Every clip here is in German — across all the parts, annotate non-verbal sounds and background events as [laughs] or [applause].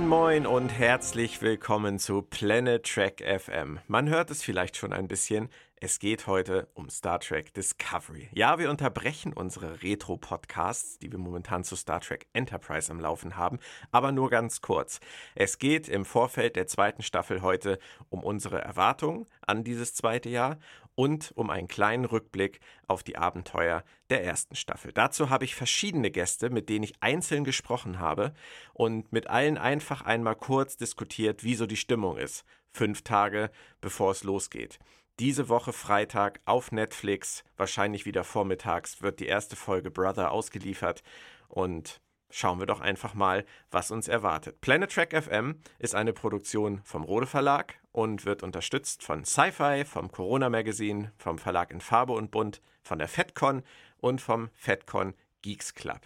Moin, moin und herzlich willkommen zu Planet Trek FM. Man hört es vielleicht schon ein bisschen. Es geht heute um Star Trek Discovery. Ja, wir unterbrechen unsere Retro-Podcasts, die wir momentan zu Star Trek Enterprise am Laufen haben, aber nur ganz kurz. Es geht im Vorfeld der zweiten Staffel heute um unsere Erwartungen an dieses zweite Jahr und um einen kleinen Rückblick auf die Abenteuer der ersten Staffel. Dazu habe ich verschiedene Gäste, mit denen ich einzeln gesprochen habe und mit allen einfach einmal kurz diskutiert, wie so die Stimmung ist. Fünf Tage bevor es losgeht. Diese Woche Freitag auf Netflix, wahrscheinlich wieder vormittags, wird die erste Folge Brother ausgeliefert und schauen wir doch einfach mal, was uns erwartet. Planet Track FM ist eine Produktion vom Rode Verlag und wird unterstützt von Sci-Fi, vom Corona Magazine, vom Verlag in Farbe und Bunt, von der FedCon und vom FedCon Geeks Club.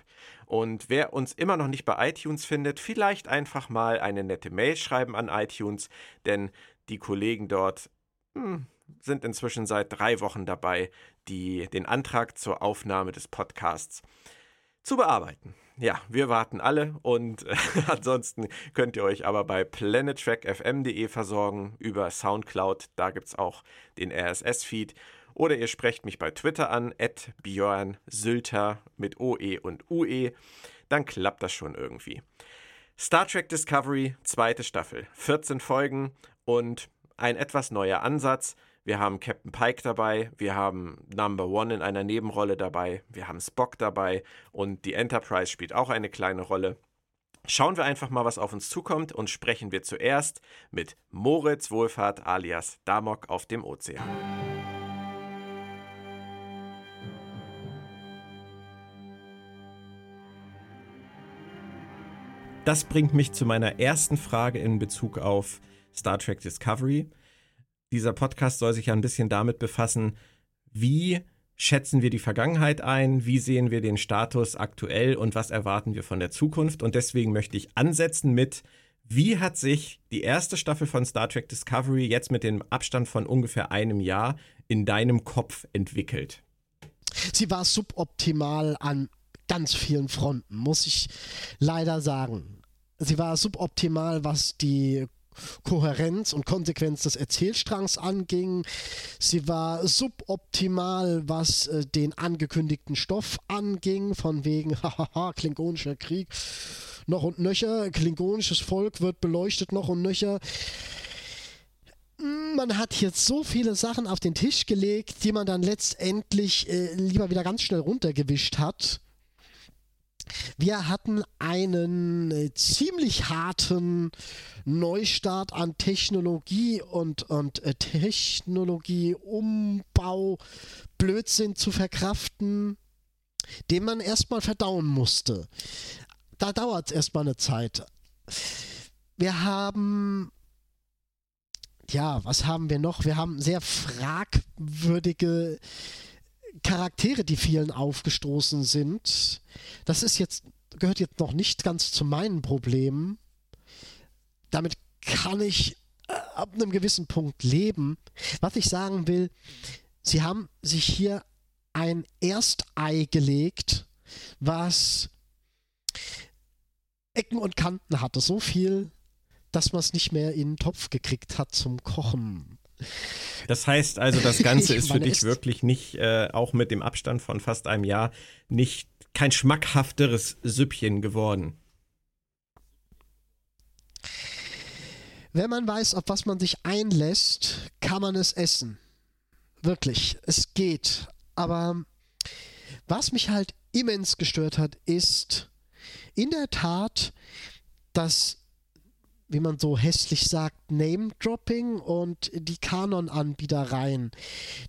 Und wer uns immer noch nicht bei iTunes findet, vielleicht einfach mal eine nette Mail schreiben an iTunes, denn die Kollegen dort hm, sind inzwischen seit drei Wochen dabei, die, den Antrag zur Aufnahme des Podcasts zu bearbeiten ja, wir warten alle und äh, [laughs] ansonsten könnt ihr euch aber bei planettrackfm.de versorgen über Soundcloud. Da gibt es auch den RSS-Feed. Oder ihr sprecht mich bei Twitter an, at Björn Sylter mit OE und UE. Dann klappt das schon irgendwie. Star Trek Discovery, zweite Staffel. 14 Folgen und ein etwas neuer Ansatz. Wir haben Captain Pike dabei, wir haben Number One in einer Nebenrolle dabei, wir haben Spock dabei und die Enterprise spielt auch eine kleine Rolle. Schauen wir einfach mal, was auf uns zukommt und sprechen wir zuerst mit Moritz Wohlfahrt alias Damok auf dem Ozean. Das bringt mich zu meiner ersten Frage in Bezug auf Star Trek Discovery dieser Podcast soll sich ja ein bisschen damit befassen, wie schätzen wir die Vergangenheit ein, wie sehen wir den Status aktuell und was erwarten wir von der Zukunft. Und deswegen möchte ich ansetzen mit, wie hat sich die erste Staffel von Star Trek Discovery jetzt mit dem Abstand von ungefähr einem Jahr in deinem Kopf entwickelt? Sie war suboptimal an ganz vielen Fronten, muss ich leider sagen. Sie war suboptimal, was die Kohärenz und Konsequenz des Erzählstrangs anging. Sie war suboptimal, was äh, den angekündigten Stoff anging, von wegen, [laughs] hahaha, klingonischer Krieg, noch und nöcher, klingonisches Volk wird beleuchtet, noch und nöcher. Man hat jetzt so viele Sachen auf den Tisch gelegt, die man dann letztendlich äh, lieber wieder ganz schnell runtergewischt hat. Wir hatten einen äh, ziemlich harten Neustart an Technologie und, und äh, Technologieumbau, Blödsinn zu verkraften, den man erstmal verdauen musste. Da dauert es erstmal eine Zeit. Wir haben ja, was haben wir noch? Wir haben sehr fragwürdige Charaktere, die vielen aufgestoßen sind. Das ist jetzt, gehört jetzt noch nicht ganz zu meinen Problemen. Damit kann ich äh, ab einem gewissen Punkt leben. Was ich sagen will, sie haben sich hier ein Erstei gelegt, was Ecken und Kanten hatte. So viel, dass man es nicht mehr in den Topf gekriegt hat zum Kochen. Das heißt also, das [laughs] Ganze ist für dich wirklich nicht, äh, auch mit dem Abstand von fast einem Jahr, nicht kein schmackhafteres Süppchen geworden. Wenn man weiß, auf was man sich einlässt, kann man es essen. Wirklich, es geht. Aber was mich halt immens gestört hat, ist in der Tat, dass wie man so hässlich sagt, Name-Dropping und die Kanon-Anbietereien,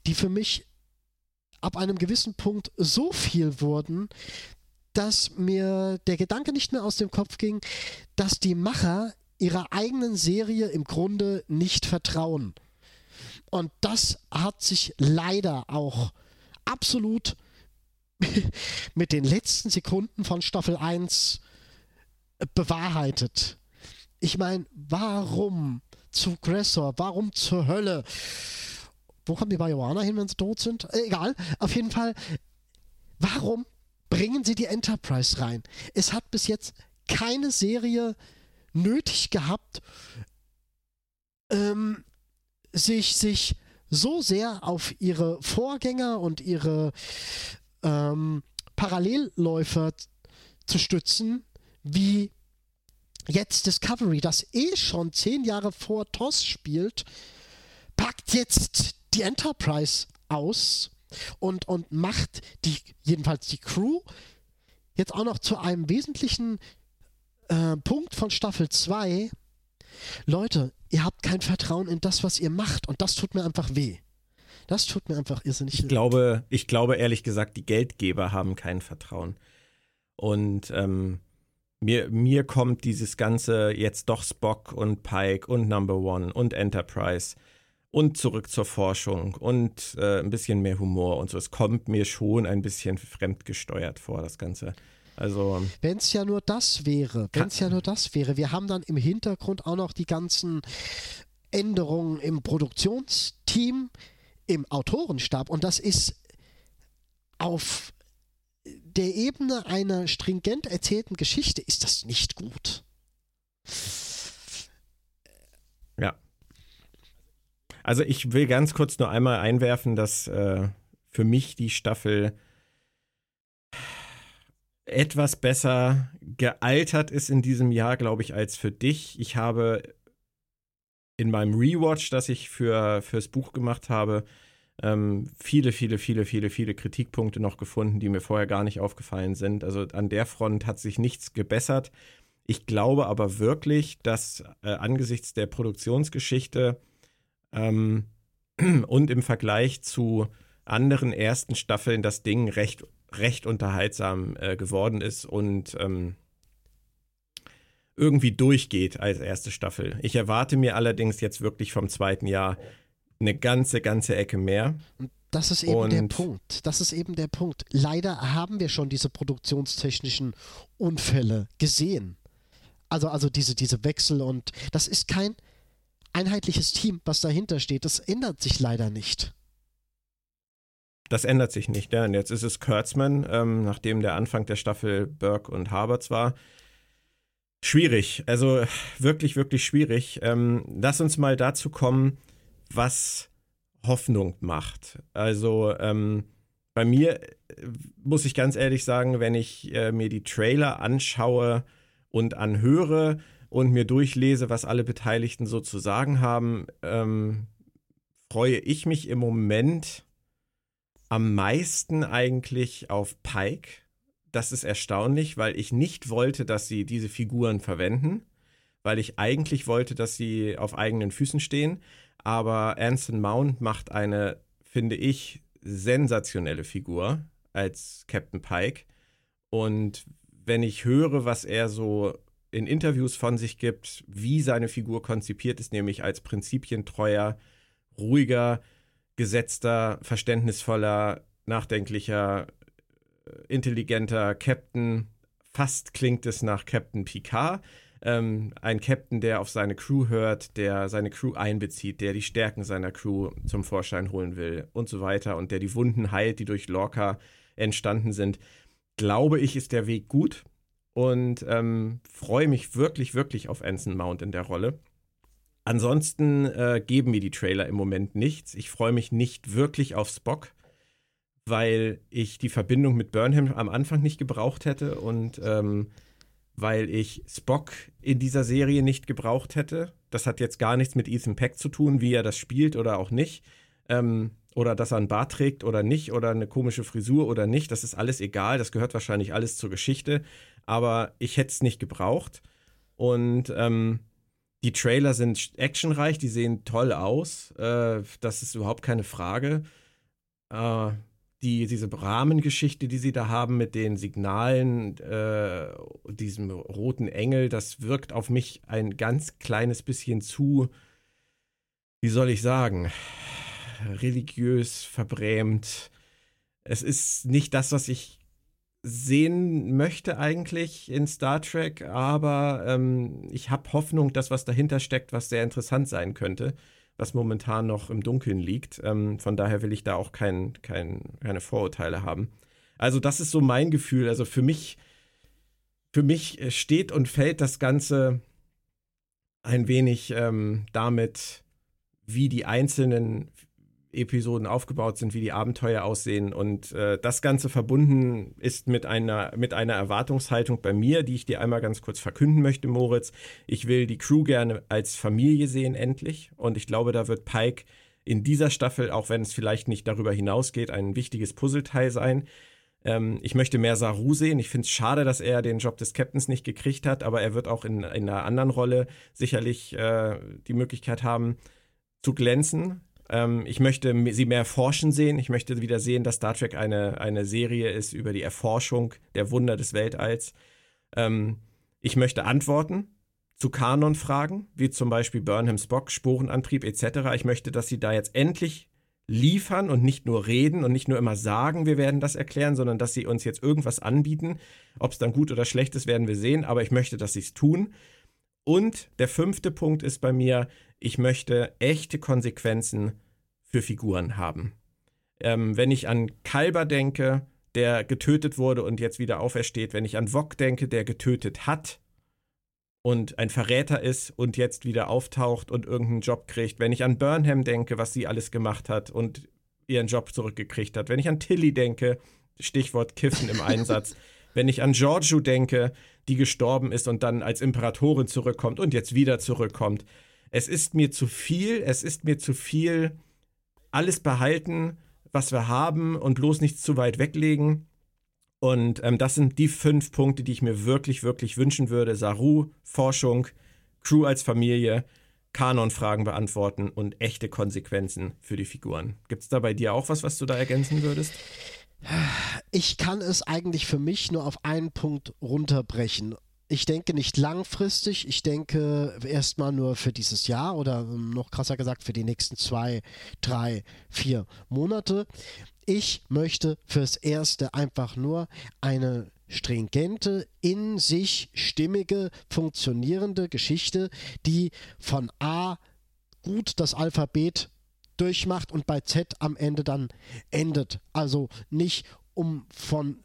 die für mich ab einem gewissen Punkt so viel wurden, dass mir der Gedanke nicht mehr aus dem Kopf ging, dass die Macher ihrer eigenen Serie im Grunde nicht vertrauen. Und das hat sich leider auch absolut [laughs] mit den letzten Sekunden von Staffel 1 bewahrheitet. Ich meine, warum zu Gressor? Warum zur Hölle? Wo kommen die Bajoaner hin, wenn sie tot sind? Äh, egal. Auf jeden Fall, warum bringen sie die Enterprise rein? Es hat bis jetzt keine Serie nötig gehabt, ähm, sich, sich so sehr auf ihre Vorgänger und ihre ähm, Parallelläufer zu stützen, wie jetzt Discovery, das eh schon zehn Jahre vor TOS spielt, packt jetzt die Enterprise aus und, und macht die, jedenfalls die Crew, jetzt auch noch zu einem wesentlichen äh, Punkt von Staffel 2. Leute, ihr habt kein Vertrauen in das, was ihr macht und das tut mir einfach weh. Das tut mir einfach irrsinnig. Ich glaube, ich glaube ehrlich gesagt, die Geldgeber haben kein Vertrauen. Und ähm, mir, mir kommt dieses ganze jetzt doch Spock und Pike und Number One und Enterprise und zurück zur Forschung und äh, ein bisschen mehr Humor und so. Es kommt mir schon ein bisschen fremdgesteuert vor, das Ganze. Also. Wenn es ja nur das wäre, wenn es ja nur das wäre. Wir haben dann im Hintergrund auch noch die ganzen Änderungen im Produktionsteam, im Autorenstab und das ist auf der Ebene einer stringent erzählten Geschichte ist das nicht gut. Ja. Also ich will ganz kurz nur einmal einwerfen, dass äh, für mich die Staffel etwas besser gealtert ist in diesem Jahr, glaube ich, als für dich. Ich habe in meinem Rewatch, das ich für fürs Buch gemacht habe, ähm, viele, viele, viele, viele, viele Kritikpunkte noch gefunden, die mir vorher gar nicht aufgefallen sind. Also an der Front hat sich nichts gebessert. Ich glaube aber wirklich, dass äh, angesichts der Produktionsgeschichte ähm, [clears throat] und im Vergleich zu anderen ersten Staffeln das Ding recht, recht unterhaltsam äh, geworden ist und ähm, irgendwie durchgeht als erste Staffel. Ich erwarte mir allerdings jetzt wirklich vom zweiten Jahr eine ganze, ganze Ecke mehr. Und das ist eben und der Punkt. Das ist eben der Punkt. Leider haben wir schon diese produktionstechnischen Unfälle gesehen. Also, also diese, diese Wechsel und das ist kein einheitliches Team, was dahinter steht. Das ändert sich leider nicht. Das ändert sich nicht, ja. Und jetzt ist es Kurtzman, ähm, nachdem der Anfang der Staffel Burke und Harvards war. Schwierig, also wirklich, wirklich schwierig. Ähm, lass uns mal dazu kommen, was Hoffnung macht. Also ähm, bei mir äh, muss ich ganz ehrlich sagen, wenn ich äh, mir die Trailer anschaue und anhöre und mir durchlese, was alle Beteiligten so zu sagen haben, ähm, freue ich mich im Moment am meisten eigentlich auf Pike. Das ist erstaunlich, weil ich nicht wollte, dass sie diese Figuren verwenden, weil ich eigentlich wollte, dass sie auf eigenen Füßen stehen. Aber Anson Mount macht eine, finde ich, sensationelle Figur als Captain Pike. Und wenn ich höre, was er so in Interviews von sich gibt, wie seine Figur konzipiert ist, nämlich als prinzipientreuer, ruhiger, gesetzter, verständnisvoller, nachdenklicher, äh, intelligenter Captain. Fast klingt es nach Captain Picard ähm, ein Captain, der auf seine Crew hört, der seine Crew einbezieht, der die Stärken seiner Crew zum Vorschein holen will und so weiter und der die Wunden heilt, die durch Lorca entstanden sind, glaube ich, ist der Weg gut und ähm, freue mich wirklich, wirklich auf Anson Mount in der Rolle. Ansonsten äh, geben mir die Trailer im Moment nichts. Ich freue mich nicht wirklich auf Spock, weil ich die Verbindung mit Burnham am Anfang nicht gebraucht hätte und ähm, weil ich Spock in dieser Serie nicht gebraucht hätte. Das hat jetzt gar nichts mit Ethan Peck zu tun, wie er das spielt oder auch nicht. Ähm, oder dass er einen Bart trägt oder nicht oder eine komische Frisur oder nicht. Das ist alles egal. Das gehört wahrscheinlich alles zur Geschichte. Aber ich hätte es nicht gebraucht. Und ähm, die Trailer sind actionreich, die sehen toll aus. Äh, das ist überhaupt keine Frage. Äh, die, diese Rahmengeschichte, die sie da haben mit den Signalen, äh, diesem roten Engel, das wirkt auf mich ein ganz kleines bisschen zu, wie soll ich sagen, religiös, verbrämt. Es ist nicht das, was ich sehen möchte eigentlich in Star Trek, aber ähm, ich habe Hoffnung, dass was dahinter steckt, was sehr interessant sein könnte was momentan noch im Dunkeln liegt. Ähm, von daher will ich da auch kein, kein, keine Vorurteile haben. Also das ist so mein Gefühl. Also für mich, für mich steht und fällt das Ganze ein wenig ähm, damit, wie die einzelnen Episoden aufgebaut sind, wie die Abenteuer aussehen. Und äh, das Ganze verbunden ist mit einer, mit einer Erwartungshaltung bei mir, die ich dir einmal ganz kurz verkünden möchte, Moritz. Ich will die Crew gerne als Familie sehen, endlich. Und ich glaube, da wird Pike in dieser Staffel, auch wenn es vielleicht nicht darüber hinausgeht, ein wichtiges Puzzleteil sein. Ähm, ich möchte mehr Saru sehen. Ich finde es schade, dass er den Job des Captains nicht gekriegt hat, aber er wird auch in, in einer anderen Rolle sicherlich äh, die Möglichkeit haben, zu glänzen. Ähm, ich möchte sie mehr forschen sehen. Ich möchte wieder sehen, dass Star Trek eine, eine Serie ist über die Erforschung der Wunder des Weltalls. Ähm, ich möchte Antworten zu Kanonfragen, wie zum Beispiel Burnham Spock, Sporenantrieb etc. Ich möchte, dass sie da jetzt endlich liefern und nicht nur reden und nicht nur immer sagen, wir werden das erklären, sondern dass sie uns jetzt irgendwas anbieten. Ob es dann gut oder schlecht ist, werden wir sehen, aber ich möchte, dass sie es tun. Und der fünfte Punkt ist bei mir, ich möchte echte Konsequenzen für Figuren haben. Ähm, wenn ich an Kalber denke, der getötet wurde und jetzt wieder aufersteht, wenn ich an Wok denke, der getötet hat und ein Verräter ist und jetzt wieder auftaucht und irgendeinen Job kriegt, wenn ich an Burnham denke, was sie alles gemacht hat und ihren Job zurückgekriegt hat, wenn ich an Tilly denke, Stichwort Kiffen im Einsatz, [laughs] wenn ich an Giorgio denke, die gestorben ist und dann als Imperatorin zurückkommt und jetzt wieder zurückkommt, es ist mir zu viel, es ist mir zu viel alles behalten, was wir haben und bloß nichts zu weit weglegen. Und ähm, das sind die fünf Punkte, die ich mir wirklich, wirklich wünschen würde. Saru, Forschung, Crew als Familie, Kanonfragen beantworten und echte Konsequenzen für die Figuren. Gibt es da bei dir auch was, was du da ergänzen würdest? Ich kann es eigentlich für mich nur auf einen Punkt runterbrechen ich denke nicht langfristig, ich denke erstmal nur für dieses Jahr oder noch krasser gesagt für die nächsten zwei, drei, vier Monate. Ich möchte fürs Erste einfach nur eine stringente, in sich stimmige, funktionierende Geschichte, die von A gut das Alphabet durchmacht und bei Z am Ende dann endet. Also nicht um von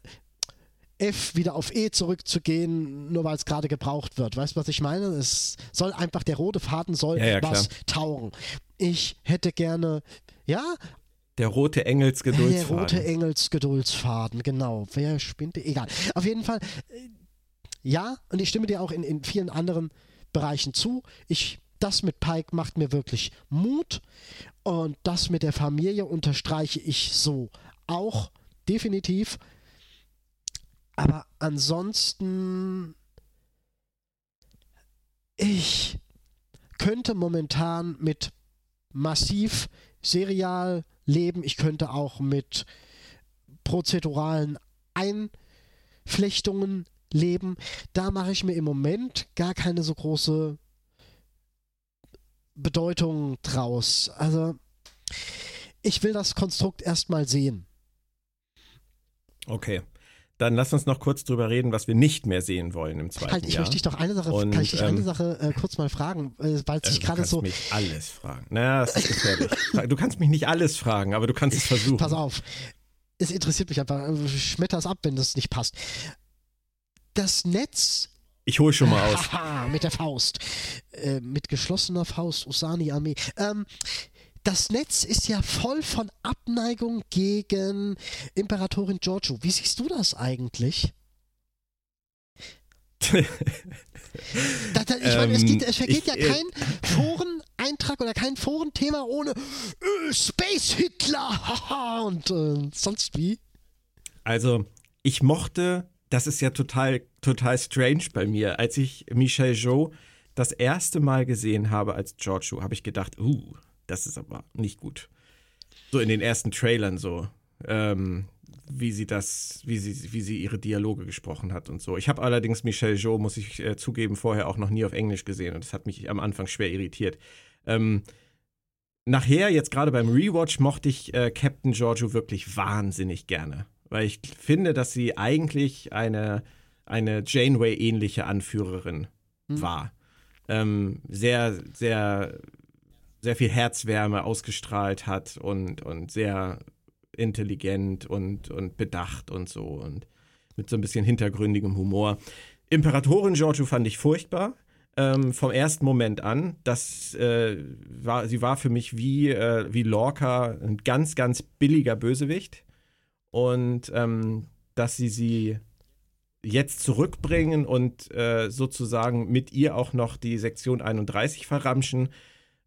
F wieder auf E zurückzugehen, nur weil es gerade gebraucht wird. Weißt du, was ich meine? Es soll einfach, der rote Faden soll ja, ja, was taugen. Ich hätte gerne, ja, der rote Engelsgeduldsfaden. Der rote Engelsgeduldsfaden, genau. Wer spinnt? Egal. Auf jeden Fall, äh, ja, und ich stimme dir auch in, in vielen anderen Bereichen zu. Ich, das mit Pike macht mir wirklich Mut. Und das mit der Familie unterstreiche ich so auch definitiv. Aber ansonsten, ich könnte momentan mit massiv serial leben. Ich könnte auch mit prozeduralen Einflechtungen leben. Da mache ich mir im Moment gar keine so große Bedeutung draus. Also ich will das Konstrukt erstmal sehen. Okay. Dann lass uns noch kurz drüber reden, was wir nicht mehr sehen wollen im zweiten halt, ich Jahr. möchte dich doch eine Sache, Und, kann ich dich ähm, eine Sache äh, kurz mal fragen, äh, weil sich also gerade so. Du kannst mich alles fragen. Naja, das ist gefährlich. du kannst mich nicht alles fragen, aber du kannst es versuchen. Pass auf. Es interessiert mich einfach. Schmetter es ab, wenn das nicht passt. Das Netz ich hole schon mal aus. [laughs] mit der Faust. Äh, mit geschlossener Faust, Usani-Armee. Ähm, das Netz ist ja voll von Abneigung gegen Imperatorin Giorgio. Wie siehst du das eigentlich? da, da, ich meine, es, geht, es vergeht ich, ja kein Foreneintrag oder kein Forenthema ohne äh, Space Hitler und äh, sonst wie. Also, ich mochte, das ist ja total, total strange bei mir, als ich Michel Jo das erste Mal gesehen habe als Giorgio, habe ich gedacht, uh, das ist aber nicht gut. So in den ersten Trailern so. Ähm, wie sie das, wie sie, wie sie ihre Dialoge gesprochen hat und so. Ich habe allerdings Michelle Jo, muss ich äh, zugeben, vorher auch noch nie auf Englisch gesehen und das hat mich am Anfang schwer irritiert. Ähm, nachher, jetzt gerade beim Rewatch, mochte ich äh, Captain Giorgio wirklich wahnsinnig gerne, weil ich finde, dass sie eigentlich eine, eine Janeway-ähnliche Anführerin hm. war. Ähm, sehr, sehr sehr viel Herzwärme ausgestrahlt hat und, und sehr intelligent und, und bedacht und so und mit so ein bisschen hintergründigem Humor. Imperatorin Giorgio fand ich furchtbar. ähm, vom ersten Moment an. Das äh, war, sie war für mich wie, äh, wie Lorca ein ganz, ganz billiger Bösewicht. Und ähm, dass sie sie jetzt zurückbringen und äh, sozusagen mit ihr auch noch die Sektion 31 verramschen.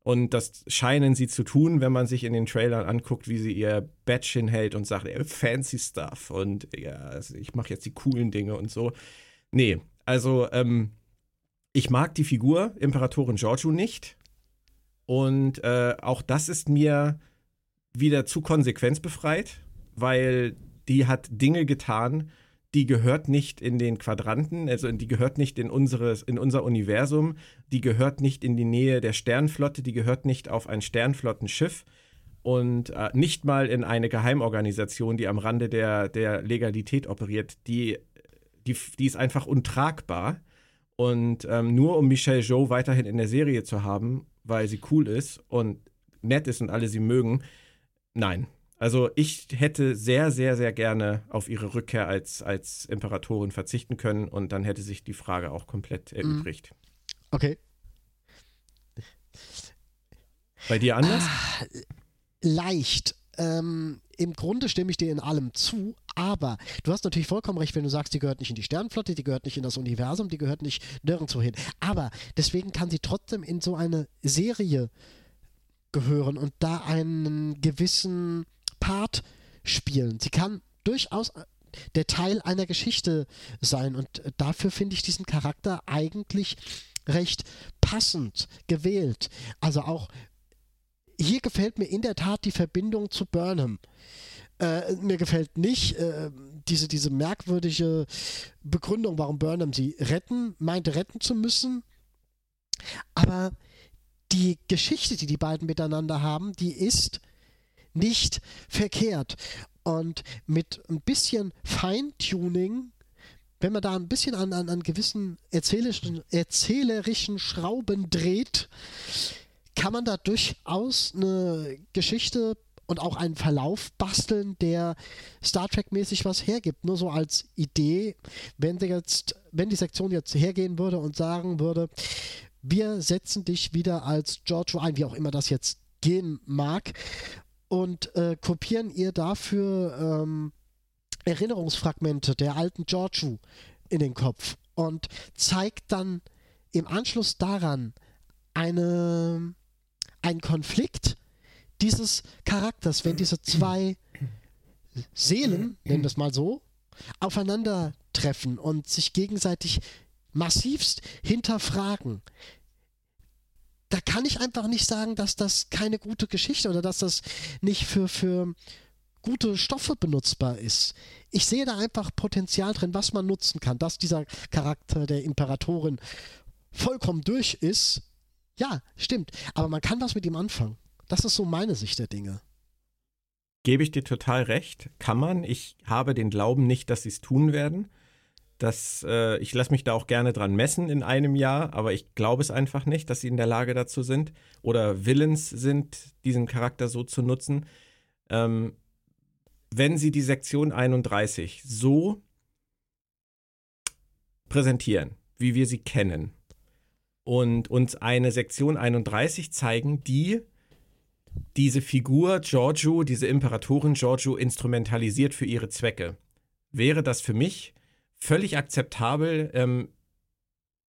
Und das scheinen sie zu tun, wenn man sich in den Trailern anguckt, wie sie ihr Badge hinhält und sagt, ey, fancy stuff und ja, also ich mache jetzt die coolen Dinge und so. Nee, also ähm, ich mag die Figur Imperatorin Giorgio nicht. Und äh, auch das ist mir wieder zu konsequenzbefreit, weil die hat Dinge getan, die gehört nicht in den Quadranten, also die gehört nicht in, unseres, in unser Universum, die gehört nicht in die Nähe der Sternflotte, die gehört nicht auf ein Sternflottenschiff und äh, nicht mal in eine Geheimorganisation, die am Rande der, der Legalität operiert. Die, die, die ist einfach untragbar. Und ähm, nur um Michelle Joe weiterhin in der Serie zu haben, weil sie cool ist und nett ist und alle sie mögen, nein, also ich hätte sehr, sehr, sehr gerne auf ihre Rückkehr als, als Imperatorin verzichten können und dann hätte sich die Frage auch komplett erübrigt. Okay. Bei dir anders? Ah, leicht. Ähm, Im Grunde stimme ich dir in allem zu, aber du hast natürlich vollkommen recht, wenn du sagst, die gehört nicht in die Sternflotte, die gehört nicht in das Universum, die gehört nicht nirgendwo hin. Aber deswegen kann sie trotzdem in so eine Serie gehören und da einen gewissen Part spielen. Sie kann durchaus der Teil einer Geschichte sein und dafür finde ich diesen Charakter eigentlich recht passend gewählt. Also auch hier gefällt mir in der Tat die Verbindung zu Burnham. Äh, mir gefällt nicht äh, diese, diese merkwürdige Begründung, warum Burnham sie retten, meinte retten zu müssen. Aber die Geschichte, die die beiden miteinander haben, die ist nicht verkehrt. Und mit ein bisschen Feintuning, wenn man da ein bisschen an, an, an gewissen erzählerischen, erzählerischen Schrauben dreht, kann man da durchaus eine Geschichte und auch einen Verlauf basteln, der Star Trek-mäßig was hergibt. Nur so als Idee, wenn, jetzt, wenn die Sektion jetzt hergehen würde und sagen würde, wir setzen dich wieder als Giorgio ein, wie auch immer das jetzt gehen mag, und äh, kopieren ihr dafür ähm, Erinnerungsfragmente der alten Giorgio in den Kopf und zeigt dann im Anschluss daran eine, einen Konflikt dieses Charakters, wenn diese zwei Seelen, nennen wir es mal so, aufeinandertreffen und sich gegenseitig massivst hinterfragen da kann ich einfach nicht sagen, dass das keine gute Geschichte oder dass das nicht für, für gute Stoffe benutzbar ist. Ich sehe da einfach Potenzial drin, was man nutzen kann, dass dieser Charakter der Imperatorin vollkommen durch ist. Ja, stimmt. Aber man kann was mit ihm anfangen. Das ist so meine Sicht der Dinge. Gebe ich dir total recht. Kann man. Ich habe den Glauben nicht, dass sie es tun werden. Das, äh, ich lasse mich da auch gerne dran messen in einem Jahr, aber ich glaube es einfach nicht, dass sie in der Lage dazu sind oder willens sind, diesen Charakter so zu nutzen. Ähm, wenn sie die Sektion 31 so präsentieren, wie wir sie kennen, und uns eine Sektion 31 zeigen, die diese Figur Giorgio, diese Imperatorin Giorgio instrumentalisiert für ihre Zwecke, wäre das für mich völlig akzeptabel ähm,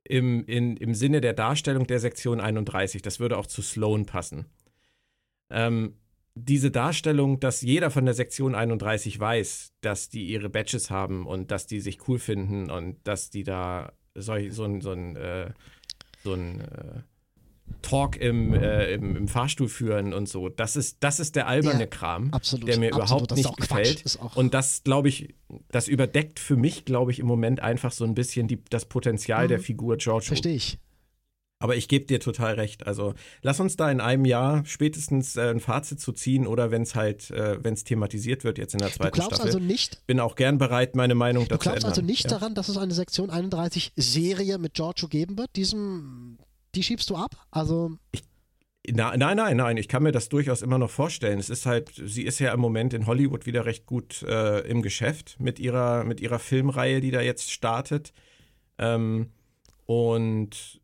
im, in, im Sinne der Darstellung der Sektion 31. Das würde auch zu Sloan passen. Ähm, diese Darstellung, dass jeder von der Sektion 31 weiß, dass die ihre Badges haben und dass die sich cool finden und dass die da so, so, so ein, äh, so ein äh, Talk im, äh, im, im, Fahrstuhl führen und so. Das ist, das ist der alberne ja, Kram, absolut, der mir absolut, überhaupt nicht gefällt. Und das, glaube ich, das überdeckt für mich, glaube ich, im Moment einfach so ein bisschen die, das Potenzial mhm. der Figur George. Verstehe ich. Aber ich gebe dir total recht. Also lass uns da in einem Jahr spätestens äh, ein Fazit zu ziehen oder wenn es halt, äh, wenn es thematisiert wird jetzt in der zweiten du glaubst Staffel. Also nicht, Bin auch gern bereit, meine Meinung dazu zu ändern. Du glaubst also nicht ja. daran, dass es eine Sektion 31 Serie mit Giorgio geben wird, diesem die schiebst du ab? Also. Ich, na, nein, nein, nein. Ich kann mir das durchaus immer noch vorstellen. Es ist halt, sie ist ja im Moment in Hollywood wieder recht gut äh, im Geschäft mit ihrer, mit ihrer Filmreihe, die da jetzt startet. Ähm, und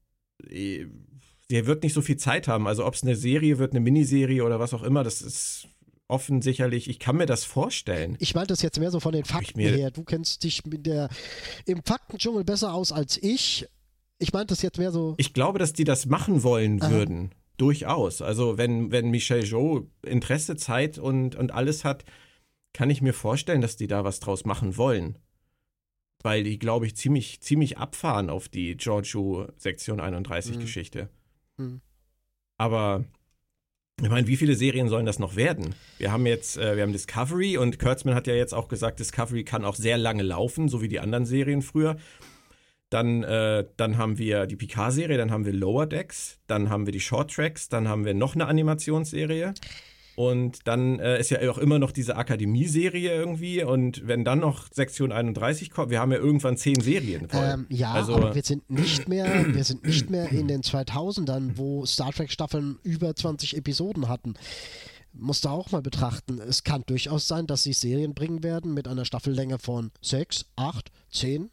äh, der wird nicht so viel Zeit haben. Also ob es eine Serie wird, eine Miniserie oder was auch immer, das ist offen sicherlich. Ich kann mir das vorstellen. Ich meine das jetzt mehr so von den Fakten her. Du kennst dich mit der, im Faktendschungel besser aus als ich. Ich meinte das jetzt mehr so. Ich glaube, dass die das machen wollen Aha. würden. Durchaus. Also wenn, wenn Michel Jo Interesse, Zeit und, und alles hat, kann ich mir vorstellen, dass die da was draus machen wollen. Weil die, glaube ich, ziemlich, ziemlich abfahren auf die Giorgio Sektion 31 mhm. Geschichte. Mhm. Aber ich meine, wie viele Serien sollen das noch werden? Wir haben jetzt, äh, wir haben Discovery und Kurtzman hat ja jetzt auch gesagt, Discovery kann auch sehr lange laufen, so wie die anderen Serien früher. Dann, äh, dann haben wir die Picard-Serie, dann haben wir Lower Decks, dann haben wir die Short Tracks, dann haben wir noch eine Animationsserie. Und dann äh, ist ja auch immer noch diese Akademie-Serie irgendwie. Und wenn dann noch Sektion 31 kommt, wir haben ja irgendwann zehn Serien. Ähm, ja, also, aber wir sind nicht mehr, wir sind nicht mehr in den 2000ern, wo Star Trek Staffeln über 20 Episoden hatten. Musst du auch mal betrachten. Es kann durchaus sein, dass sie Serien bringen werden mit einer Staffellänge von 6, 8, 10,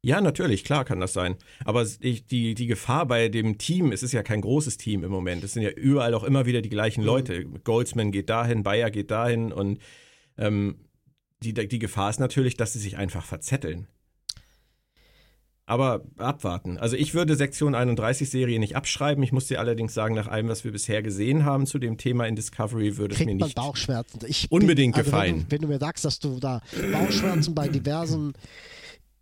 ja, natürlich, klar kann das sein. Aber ich, die, die Gefahr bei dem Team, es ist ja kein großes Team im Moment. Es sind ja überall auch immer wieder die gleichen mhm. Leute. Goldsman geht dahin, Bayer geht dahin und ähm, die, die Gefahr ist natürlich, dass sie sich einfach verzetteln. Aber abwarten. Also ich würde Sektion 31 Serie nicht abschreiben. Ich muss dir allerdings sagen, nach allem, was wir bisher gesehen haben zu dem Thema in Discovery, würde Kriegt es mir nicht Bauchschmerzen. Ich unbedingt bin, also gefallen. Wenn du, wenn du, mir sagst, dass du da Bauchschmerzen bei diversen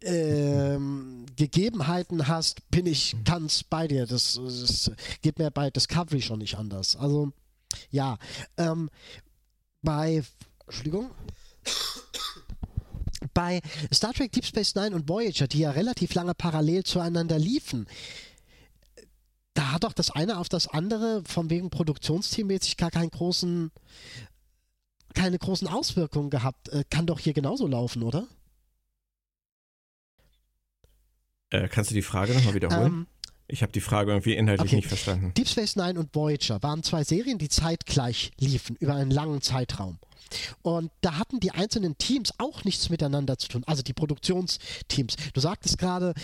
ähm, Gegebenheiten hast, bin ich ganz bei dir. Das, das, geht mir bei Discovery schon nicht anders. Also, ja. Ähm, bei, Entschuldigung. Bei Star Trek Deep Space Nine und Voyager, die ja relativ lange parallel zueinander liefen, da hat doch das eine auf das andere von wegen Produktionsteammäßig gar keinen großen, keine großen Auswirkungen gehabt. Äh, kann doch hier genauso laufen, oder? Äh, kannst du die Frage nochmal wiederholen? Ähm, ich habe die Frage irgendwie inhaltlich okay. nicht verstanden. Deep Space Nine und Voyager waren zwei Serien, die zeitgleich liefen, über einen langen Zeitraum. Und da hatten die einzelnen Teams auch nichts miteinander zu tun, also die Produktionsteams. Du sagtest gerade,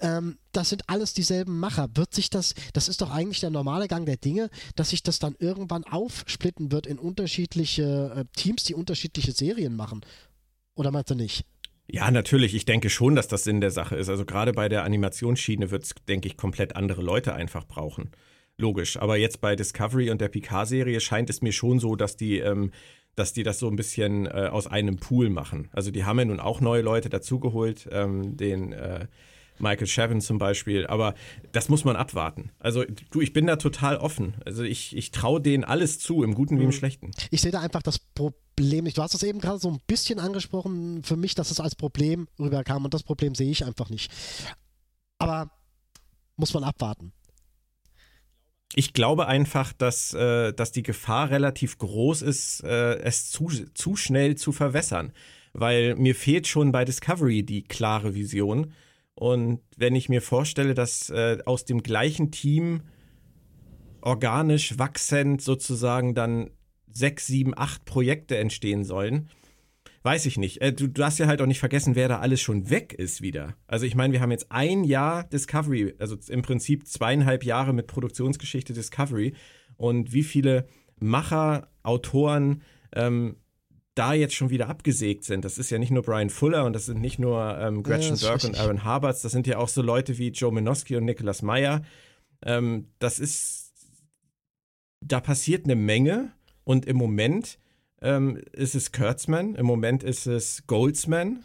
ähm, das sind alles dieselben Macher. Wird sich das, das ist doch eigentlich der normale Gang der Dinge, dass sich das dann irgendwann aufsplitten wird in unterschiedliche äh, Teams, die unterschiedliche Serien machen. Oder meinst du nicht? Ja, natürlich. Ich denke schon, dass das Sinn der Sache ist. Also gerade bei der Animationsschiene wird es, denke ich, komplett andere Leute einfach brauchen. Logisch. Aber jetzt bei Discovery und der Picard-Serie scheint es mir schon so, dass die, ähm, dass die das so ein bisschen äh, aus einem Pool machen. Also die haben ja nun auch neue Leute dazugeholt, ähm, den äh, Michael Chavin zum Beispiel. Aber das muss man abwarten. Also du, ich bin da total offen. Also ich, ich traue denen alles zu, im Guten wie im mhm. Schlechten. Ich sehe da einfach das Problem nicht. Du hast es eben gerade so ein bisschen angesprochen, für mich, dass es als Problem rüberkam und das Problem sehe ich einfach nicht. Aber muss man abwarten. Ich glaube einfach, dass, äh, dass die Gefahr relativ groß ist, äh, es zu, zu schnell zu verwässern. Weil mir fehlt schon bei Discovery die klare Vision. Und wenn ich mir vorstelle, dass äh, aus dem gleichen Team organisch wachsend sozusagen dann sechs, sieben, acht Projekte entstehen sollen, weiß ich nicht. Äh, du, du hast ja halt auch nicht vergessen, wer da alles schon weg ist wieder. Also ich meine, wir haben jetzt ein Jahr Discovery, also im Prinzip zweieinhalb Jahre mit Produktionsgeschichte Discovery und wie viele Macher, Autoren, ähm, da jetzt schon wieder abgesägt sind. Das ist ja nicht nur Brian Fuller und das sind nicht nur ähm, Gretchen ja, Burke und Aaron Harberts, das sind ja auch so Leute wie Joe Minoski und Nicholas Meyer. Ähm, das ist, da passiert eine Menge und im Moment ähm, ist es Kurtzman, im Moment ist es Goldsman.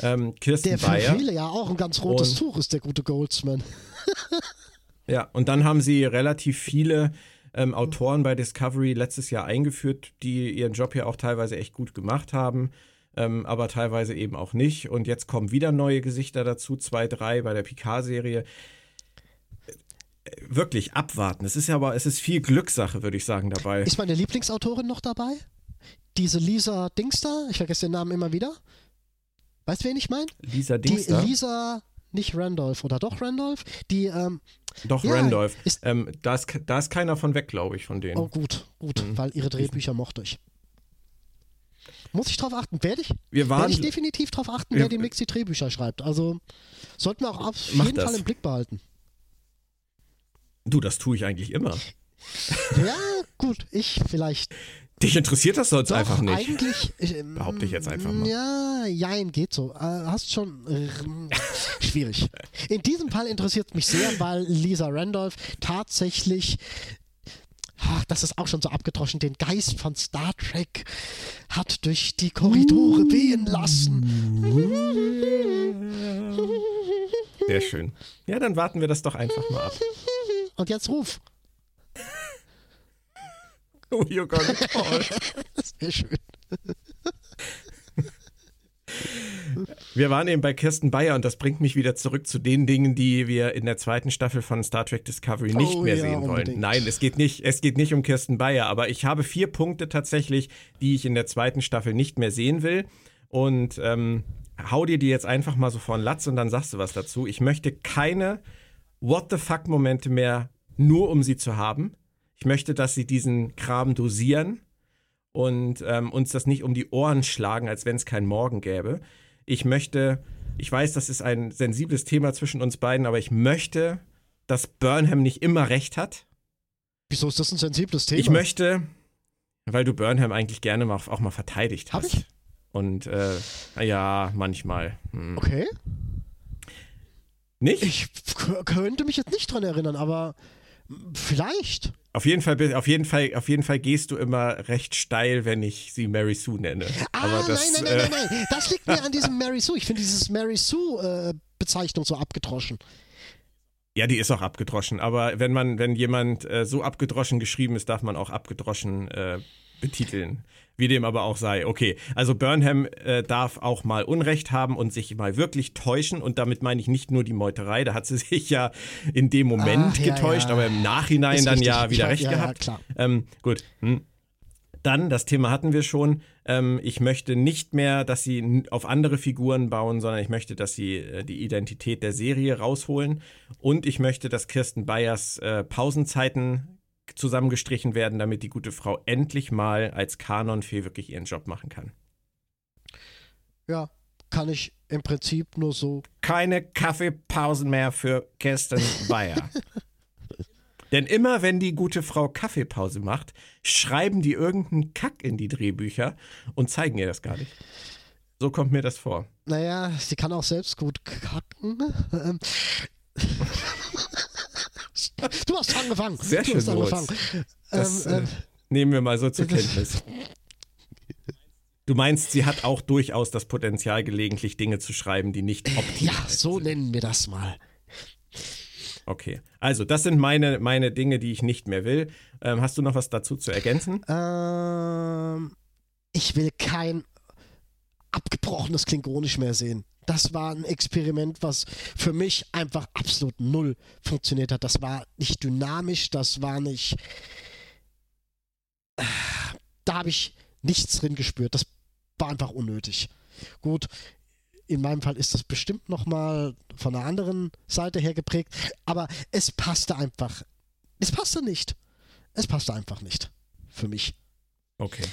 Ähm, Kirsten der für Bayer. viele ja auch ein ganz rotes und, Tuch ist, der gute Goldsman. [laughs] ja, und dann haben sie relativ viele ähm, Autoren bei Discovery letztes Jahr eingeführt, die ihren Job ja auch teilweise echt gut gemacht haben. Ähm, aber teilweise eben auch nicht. Und jetzt kommen wieder neue Gesichter dazu, zwei, drei bei der Picard-Serie. Wirklich abwarten. Es ist ja aber, es ist viel Glückssache, würde ich sagen, dabei. Ist meine Lieblingsautorin noch dabei? Diese Lisa Dingster, ich vergesse den Namen immer wieder. Weißt du, wen ich meine? Lisa Dingster. Die Lisa nicht Randolph oder doch Randolph? Die, ähm, doch, ja, Randolph. Ist, ähm, da, ist, da ist keiner von weg, glaube ich, von denen. Oh, gut, gut, mhm. weil ihre Drehbücher mochte ich. Muss ich drauf achten? Werde ich? Wir waren, werde ich definitiv drauf achten, wer demnächst die Drehbücher schreibt. Also sollten wir auch auf jeden das. Fall im Blick behalten. Du, das tue ich eigentlich immer. [laughs] Ja, gut, ich vielleicht. Dich interessiert das sonst Doch, einfach nicht. Eigentlich. [laughs] ähm, Behaupte ich jetzt einfach mal. Ja, jein, geht so. Äh, hast schon. Äh, schwierig. In diesem Fall interessiert mich sehr, weil Lisa Randolph tatsächlich. Ach, das ist auch schon so abgedroschen, den Geist von Star Trek hat durch die Korridore wehen lassen. Sehr schön. Ja, dann warten wir das doch einfach mal ab. Und jetzt ruf. Oh, you're gonna call. Sehr schön. Wir waren eben bei Kirsten Bayer und das bringt mich wieder zurück zu den Dingen, die wir in der zweiten Staffel von Star Trek Discovery nicht Oh mehr ja, sehen wollen. unbedingt. Nein, es geht nicht, es geht nicht um Kirsten Bayer, aber ich habe vier Punkte tatsächlich, die ich in der zweiten Staffel nicht mehr sehen will. Und ähm, hau dir die jetzt einfach mal so vor den Latz und dann sagst du was dazu. Ich möchte keine What the fuck Momente mehr, nur um sie zu haben. Ich möchte, dass sie diesen Kram dosieren und ähm, uns das nicht um die Ohren schlagen, als wenn es keinen Morgen gäbe. Ich möchte, ich weiß, das ist ein sensibles Thema zwischen uns beiden, aber ich möchte, dass Burnham nicht immer recht hat. Wieso ist das ein sensibles Thema? Ich möchte, weil du Burnham eigentlich gerne mal, auch mal verteidigt Hab hast. ich? Und äh, ja, manchmal. Hm. Okay. Nicht? Ich könnte mich jetzt nicht dran erinnern, aber vielleicht. Auf jeden Fall, auf jeden Fall, auf jeden Fall gehst du immer recht steil, wenn ich sie Mary Sue nenne. Ah, Aber das, nein, nein, nein, äh, nein, nein. Das liegt mir [laughs] an diesem Mary Sue. Ich finde dieses Mary Sue-Bezeichnung so abgedroschen. Ja, die ist auch abgedroschen. Aber wenn man, wenn jemand äh, so abgedroschen geschrieben ist, darf man auch abgedroschen äh, betiteln. Wie dem aber auch sei. Okay, also Burnham äh, darf auch mal Unrecht haben und sich mal wirklich täuschen. Und damit meine ich nicht nur die Meuterei. Da hat sie [laughs] sich ja in dem Moment Ah, ja, getäuscht, ja. aber im Nachhinein Ist dann richtig. ja wieder recht ja, ja, gehabt. klar. Ähm, gut. Hm. Dann, das Thema hatten wir schon. Ähm, ich möchte nicht mehr, dass sie auf andere Figuren bauen, sondern ich möchte, dass sie äh, die Identität der Serie rausholen. Und ich möchte, dass Kirsten Bayers äh, Pausenzeiten zusammengestrichen werden, damit die gute Frau endlich mal als Kanonfee wirklich ihren Job machen kann. Ja, kann ich im Prinzip nur so. Keine Kaffeepausen mehr für Kirsten Bayer. [laughs] Denn immer wenn die gute Frau Kaffeepause macht, schreiben die irgendeinen Kack in die Drehbücher und zeigen ihr das gar nicht. So kommt mir das vor. Naja, sie kann auch selbst gut kacken. [laughs] Ähm. Du hast angefangen. Sehr du schön, angefangen. Das ähm, äh, nehmen wir mal so zur Kenntnis. Du meinst, sie hat auch durchaus das Potenzial, gelegentlich Dinge zu schreiben, die nicht optimal ja, so nennen wir das mal. Okay. Also, das sind meine, meine Dinge, die ich nicht mehr will. Ähm, hast du noch was dazu zu ergänzen? Ähm, ich will kein abgebrochenes Klingonisch mehr sehen. Das war ein Experiment, was für mich einfach absolut null funktioniert hat. Das war nicht dynamisch, das war nicht. Da habe ich nichts drin gespürt. Das war einfach unnötig. Gut, in meinem Fall ist das bestimmt nochmal von einer anderen Seite her geprägt, aber es passte einfach. Es passte nicht. Es passte einfach nicht. Für mich. Okay.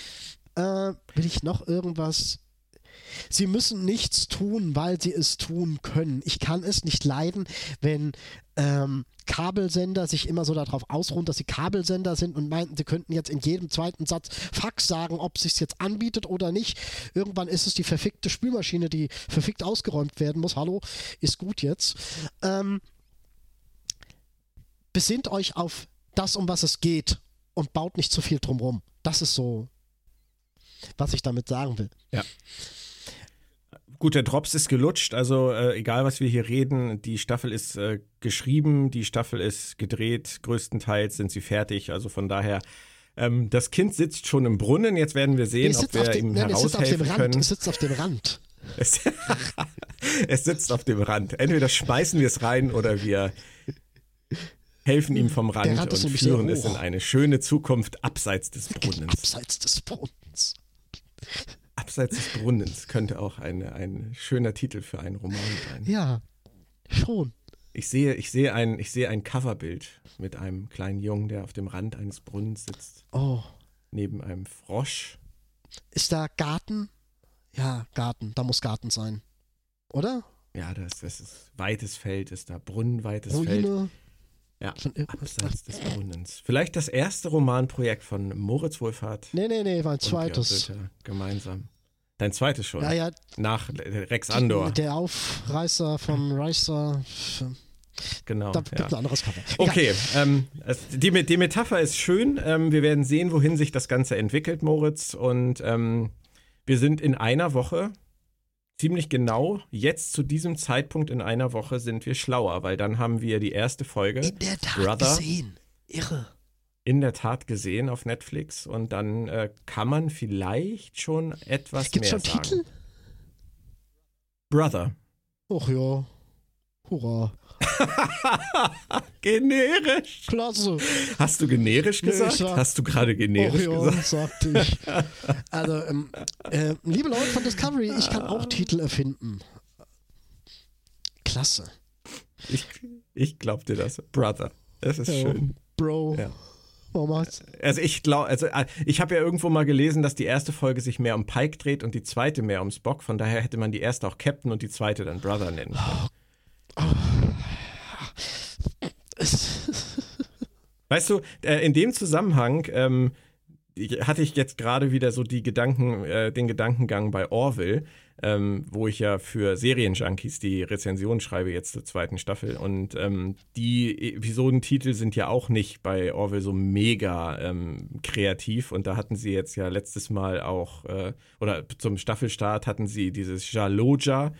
Äh, will ich noch irgendwas? Sie müssen nichts tun, weil sie es tun können. Ich kann es nicht leiden, wenn ähm, Kabelsender sich immer so darauf ausruhen, dass sie Kabelsender sind und meinten, sie könnten jetzt in jedem zweiten Satz Fax sagen, ob es sich jetzt anbietet oder nicht. Irgendwann ist es die verfickte Spülmaschine, die verfickt ausgeräumt werden muss. Hallo, ist gut jetzt. Ähm, besinnt euch auf das, um was es geht und baut nicht zu viel drumrum. Das ist so, was ich damit sagen will. Gut, der Drops ist gelutscht, also äh, egal was wir hier reden, die Staffel ist äh, geschrieben, die Staffel ist gedreht, größtenteils sind sie fertig, also von daher, ähm, das Kind sitzt schon im Brunnen, jetzt werden wir sehen, es ob wir dem, ihm nein, es sitzt auf dem heraushelfen Rand. können. Es sitzt auf dem Rand. Es, [laughs] es sitzt auf dem Rand. Entweder schmeißen wir es rein oder wir helfen ihm vom Rand, Rand und führen es in eine schöne Zukunft abseits des Brunnens. Abseits des Brunnens. Abseits des Brunnens könnte auch eine, ein schöner Titel für einen Roman sein. Ja, schon. Ich sehe, ich sehe ein, ich sehe ein Coverbild mit einem kleinen Jungen, der auf dem Rand eines Brunnens sitzt, Oh, neben einem Frosch. ist da Garten? Ja, Garten. Da muss Garten sein. Oder? Ja, das, das ist weites Feld, ist da Brunnen, weites Feld. Ja, abseits des Brunnens. Vielleicht das erste Romanprojekt von Moritz Wohlfahrt. Nee, nee, nee, war ein zweites. Gemeinsam. Dein zweites schon? Ja, ja. Nach Rex Andor. Der Aufreißer von Reißer. Genau. Da gibt ja. ein anderes Cover. Okay, ähm, die, die, Metapher ist schön. Ähm, wir werden sehen, wohin sich das Ganze entwickelt, Moritz. Und ähm, wir sind in einer Woche ziemlich genau jetzt zu diesem Zeitpunkt in einer Woche sind wir schlauer, weil dann haben wir die erste Folge. In der Tat Brother, gesehen. Irre. In der Tat gesehen auf Netflix und dann äh, kann man vielleicht schon etwas Gibt's mehr schon sagen. Titel? Brother. Ach ja. Hurra. [laughs] generisch. Klasse. Hast du generisch gesagt? Sag, Hast du gerade generisch oh, ja, gesagt? sagte ich. Also, ähm, äh, liebe Leute von Discovery, ich kann auch Titel erfinden. Klasse. Ich, ich glaub dir das. Brother. Das ist ja, schön. Bro. Ja. Also ich glaube, also äh, ich habe ja irgendwo mal gelesen, dass die erste Folge sich mehr um Pike dreht und die zweite mehr um Spock. Von daher hätte man die erste auch Captain und die zweite dann Brother nennen können. Oh. Oh. [laughs] Weißt du, äh, in dem Zusammenhang ähm, hatte ich jetzt gerade wieder so die Gedanken, äh, den Gedankengang bei Orville, ähm, wo ich ja für Serienjunkies die Rezension schreibe jetzt zur zweiten Staffel. Und ähm, die Episodentitel sind ja auch nicht bei Orville so mega ähm, kreativ. Und da hatten sie jetzt ja letztes Mal auch, äh, oder zum Staffelstart hatten sie dieses Jaloja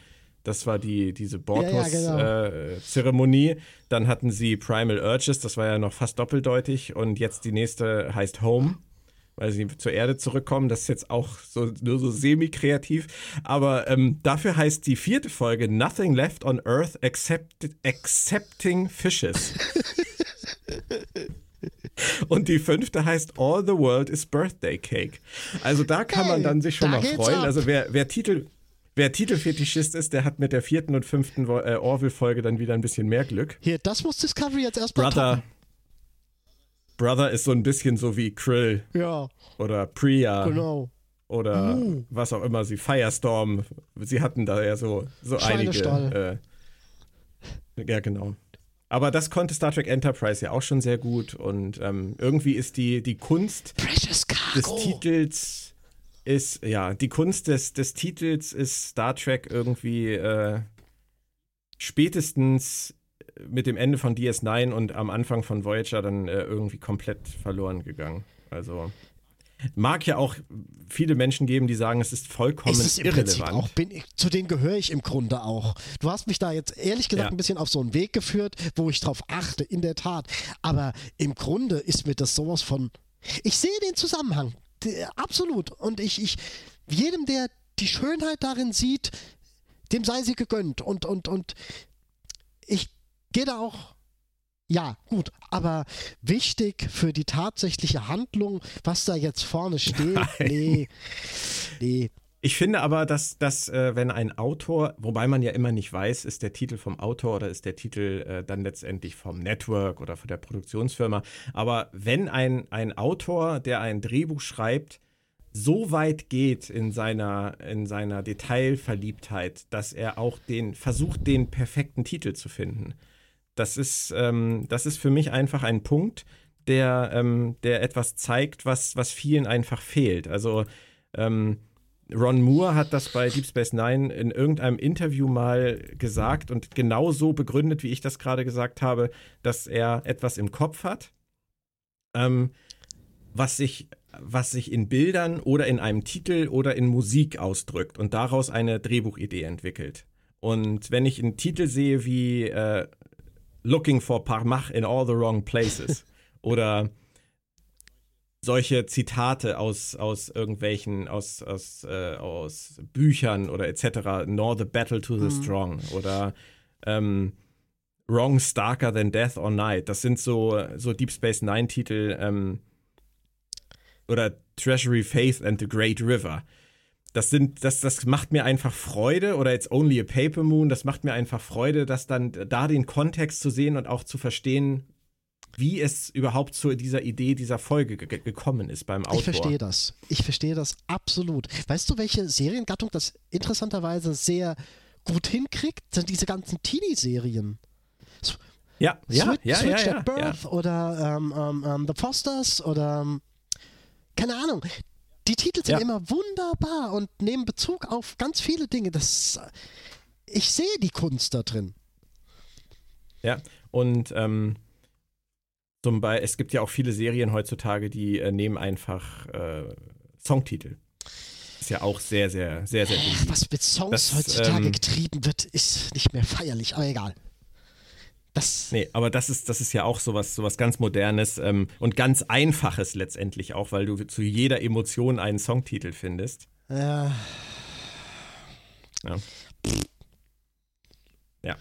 das war die, diese Bortos-Zeremonie. Ja, ja, genau. äh, Dann hatten sie Primal Urges, das war ja noch fast doppeldeutig. Und jetzt die nächste heißt Home, weil sie zur Erde zurückkommen. Das ist jetzt auch so, nur so semi-kreativ. Aber ähm, dafür heißt die vierte Folge Nothing Left on Earth except, Excepting Fishes. [laughs] Und die fünfte heißt All the World is Birthday Cake. Also da kann hey, man dann sich schon mal freuen. Ab. Also wer, wer Titel, Wer Titelfetischist ist, der hat mit der vierten und fünften äh, Orville-Folge dann wieder ein bisschen mehr Glück. Hier, das muss Discovery jetzt erstmal Brother. Toppen. Brother ist so ein bisschen so wie Krill. Ja. Oder Priya. Genau. Oder uh. was auch immer sie. Firestorm. Sie hatten da ja so, so einige. Äh, ja, genau. Aber das konnte Star Trek Enterprise ja auch schon sehr gut. Und ähm, irgendwie ist die, die Kunst des Titels ist, ja, die Kunst des, des Titels ist Star Trek irgendwie äh, spätestens mit dem Ende von DS9 und am Anfang von Voyager dann äh, irgendwie komplett verloren gegangen. Also mag ja auch viele Menschen geben, die sagen, es ist vollkommen ist es im irrelevant. Auch bin ich, zu denen gehöre ich im Grunde auch. Du hast mich da jetzt ehrlich gesagt ja. ein bisschen auf so einen Weg geführt, wo ich drauf achte, in der Tat. Aber im Grunde ist mir das sowas von. Ich sehe den Zusammenhang absolut. Und ich, ich, jedem, der die Schönheit darin sieht, dem sei sie gegönnt. Und, und, und ich gehe da auch. Ja, gut, aber wichtig für die tatsächliche Handlung, was da jetzt vorne steht, [laughs] Nein. nee, nee, ich finde aber, dass, dass äh, wenn ein Autor, wobei man ja immer nicht weiß, ist der Titel vom Autor oder ist der Titel äh, dann letztendlich vom Network oder von der Produktionsfirma, aber wenn ein, ein Autor, der ein Drehbuch schreibt, so weit geht in seiner, in seiner Detailverliebtheit, dass er auch den versucht, den perfekten Titel zu finden. Das ist, ähm, das ist für mich einfach ein Punkt, der, ähm, der etwas zeigt, was, was vielen einfach fehlt. Also ähm, Ron Moore hat das bei Deep Space Nine in irgendeinem Interview mal gesagt und genau so begründet, wie ich das gerade gesagt habe, dass er etwas im Kopf hat, ähm, was sich was sich in Bildern oder in einem Titel oder in Musik ausdrückt und daraus eine Drehbuchidee entwickelt. Und wenn ich einen Titel sehe wie äh, Looking for Parmach in all the wrong places [laughs] oder solche Zitate aus, aus irgendwelchen, aus, aus, äh, aus Büchern oder etc. Nor the battle to the mhm. strong oder ähm, Wrong Starker than Death or Night. Das sind so, so Deep Space Nine Titel ähm, oder Treasury Faith and the Great River. Das sind, das, das macht mir einfach Freude oder It's Only a Paper Moon, das macht mir einfach Freude, dass dann da den Kontext zu sehen und auch zu verstehen, wie es überhaupt zu dieser Idee dieser Folge gekommen ist beim Autor. Ich verstehe das. Ich verstehe das absolut. Weißt du, welche Seriengattung das interessanterweise sehr gut hinkriegt? Das sind diese ganzen Teenie-Serien. Ja, ja, Switch, ja, Switch ja, at ja, Birth oder ähm, ähm, ähm, The Fosters oder ähm, keine Ahnung. Die Titel sind Ja. immer wunderbar und nehmen Bezug auf ganz viele Dinge. Das, ich sehe die Kunst da drin. Ja, und ähm, zum Beispiel, es gibt ja auch viele Serien heutzutage, die äh, nehmen einfach äh, Songtitel. Ist ja auch sehr, sehr, sehr, sehr Äh, was mit Songs Das, heutzutage ähm, getrieben wird, ist nicht mehr feierlich, aber egal. Das, Nee, aber das ist, das ist ja auch sowas, sowas ganz Modernes ähm, und ganz Einfaches letztendlich auch, weil du zu jeder Emotion einen Songtitel findest. äh, Ja. Ja.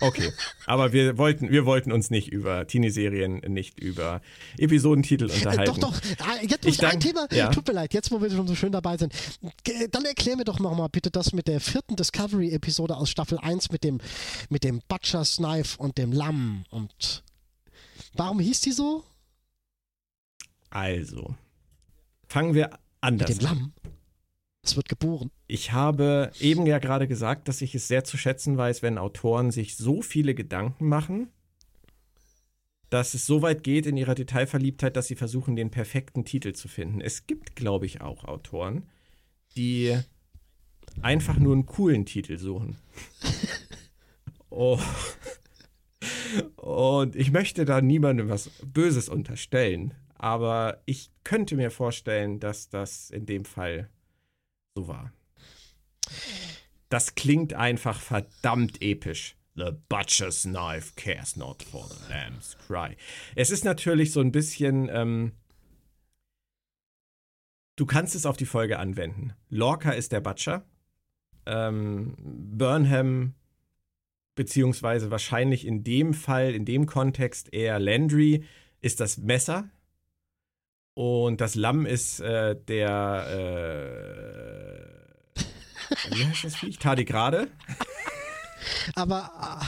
Okay. Aber wir wollten, wir wollten uns nicht über Teenie-Serien, nicht über Episodentitel Äh, unterhalten. doch, doch. Ah, Jetzt muss Ich ein Thema. ja. Tut mir leid, jetzt wo wir schon so schön dabei sind. Dann erklär mir doch nochmal bitte das mit der vierten Discovery-Episode aus Staffel 1 mit dem, mit dem Butcher's Knife und dem Lamm. Und warum hieß die so? Also, fangen wir Mit anders dem an. Lamm. Es wird geboren. Ich habe eben ja gerade gesagt, dass ich es sehr zu schätzen weiß, wenn Autoren sich so viele Gedanken machen, dass es so weit geht in ihrer Detailverliebtheit, dass sie versuchen, den perfekten Titel zu finden. Es gibt, glaube ich, auch Autoren, die einfach nur einen coolen Titel suchen. [laughs] oh. Und ich möchte da niemandem was Böses unterstellen, aber ich könnte mir vorstellen, dass das in dem Fall so war. Das klingt einfach verdammt episch. The butcher's knife cares not for the lamb's cry. Es ist natürlich so ein bisschen. Ähm, du kannst es auf die Folge anwenden. Lorca ist der Butcher. Ähm, Burnham, beziehungsweise wahrscheinlich in dem Fall, in dem Kontext eher Landry, ist das Messer. Und das Lamm ist äh, der. Äh, wie heißt das Viech? Tardigrade. [laughs] Aber ah,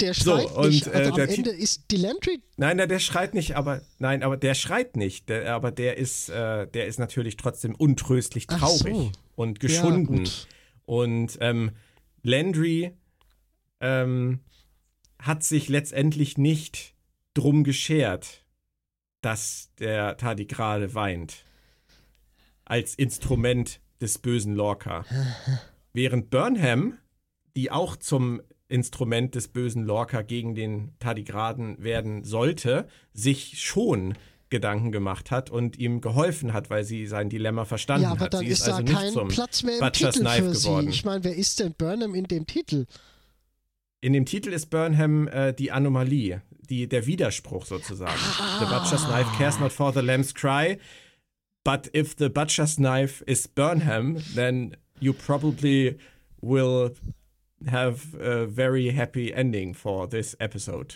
der So, schreit und, nicht. Also äh, am Ende ist die Landry. Nein, nein, der schreit nicht, aber nein, aber der schreit nicht. Der, aber der ist, äh, der ist natürlich trotzdem untröstlich traurig so. und Ja, geschunden. gut. und ähm, Landry ähm, hat sich letztendlich nicht drum geschert, dass der Tardigrade weint. Als Instrument des bösen Lorca. [laughs] Während Burnham, die auch zum Instrument des bösen Lorca gegen den Tardigraden werden sollte, sich schon Gedanken gemacht hat und ihm geholfen hat, weil sie sein Dilemma verstanden Ja, aber hat. dann sie ist, ist, da also nicht kein zum Platz mehr im Butcher's Titel Knife für sie. geworden. Ich meine, wer ist denn Burnham in dem Titel? In dem Titel ist Burnham äh, die Anomalie, die, der Widerspruch sozusagen. The butcher's knife cares not for the lamb's cry, but if the butcher's knife is Burnham, then you probably will have a very happy ending for this episode.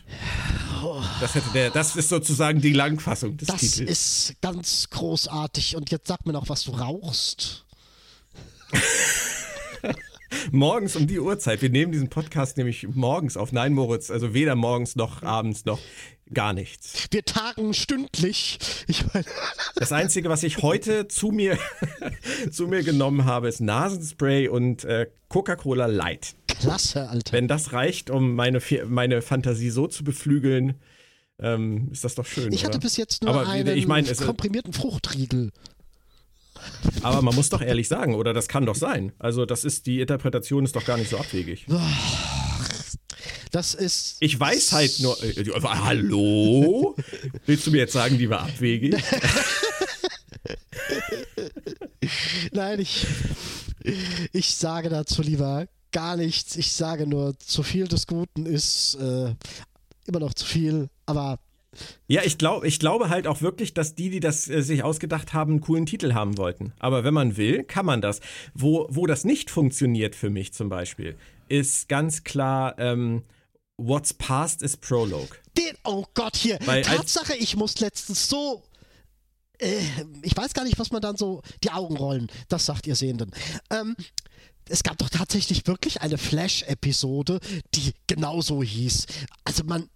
Das, der, das ist sozusagen die Langfassung des Das Titels. ist ganz großartig. Und jetzt sag mir noch, was du rauchst. [laughs] Morgens um die Uhrzeit. Wir nehmen diesen Podcast nämlich morgens auf. Nein, Moritz, also weder morgens noch abends noch gar nichts. Wir tagen stündlich. Ich meine, Das Einzige, was ich heute zu mir, [laughs] zu mir genommen habe, ist Nasenspray und äh, Coca-Cola Light. klasse, Alter. Wenn das reicht, um meine, meine Fantasie so zu beflügeln, ähm, ist das doch schön. Ich hatte oder? bis jetzt nur Aber einen ich meine, es- komprimierten Fruchtriegel. Aber man muss doch ehrlich sagen, oder das kann doch sein. Also, das ist, die Interpretation ist doch gar nicht so abwegig. Das ist. Ich weiß halt nur. Äh, hallo? Willst du mir jetzt sagen, die war abwegig? [laughs] Nein, ich. Ich sage dazu lieber gar nichts. Ich sage nur, zu viel des Guten ist äh, immer noch zu viel. Aber Ja, ich, glaub, ich glaube halt auch wirklich, dass die, die das äh, sich ausgedacht haben, einen coolen Titel haben wollten. Aber wenn man will, kann man das. Wo, wo das nicht funktioniert für mich zum Beispiel, ist ganz klar, ähm, What's Past is Prologue. den. Oh Gott, hier. Weil Tatsache, ich muss letztens so. Äh, ich weiß gar nicht, was man dann so. Die Augen rollen. Das sagt ihr Sehenden. Ähm. Es gab doch tatsächlich wirklich eine Flash-Episode, die genauso hieß. Also man,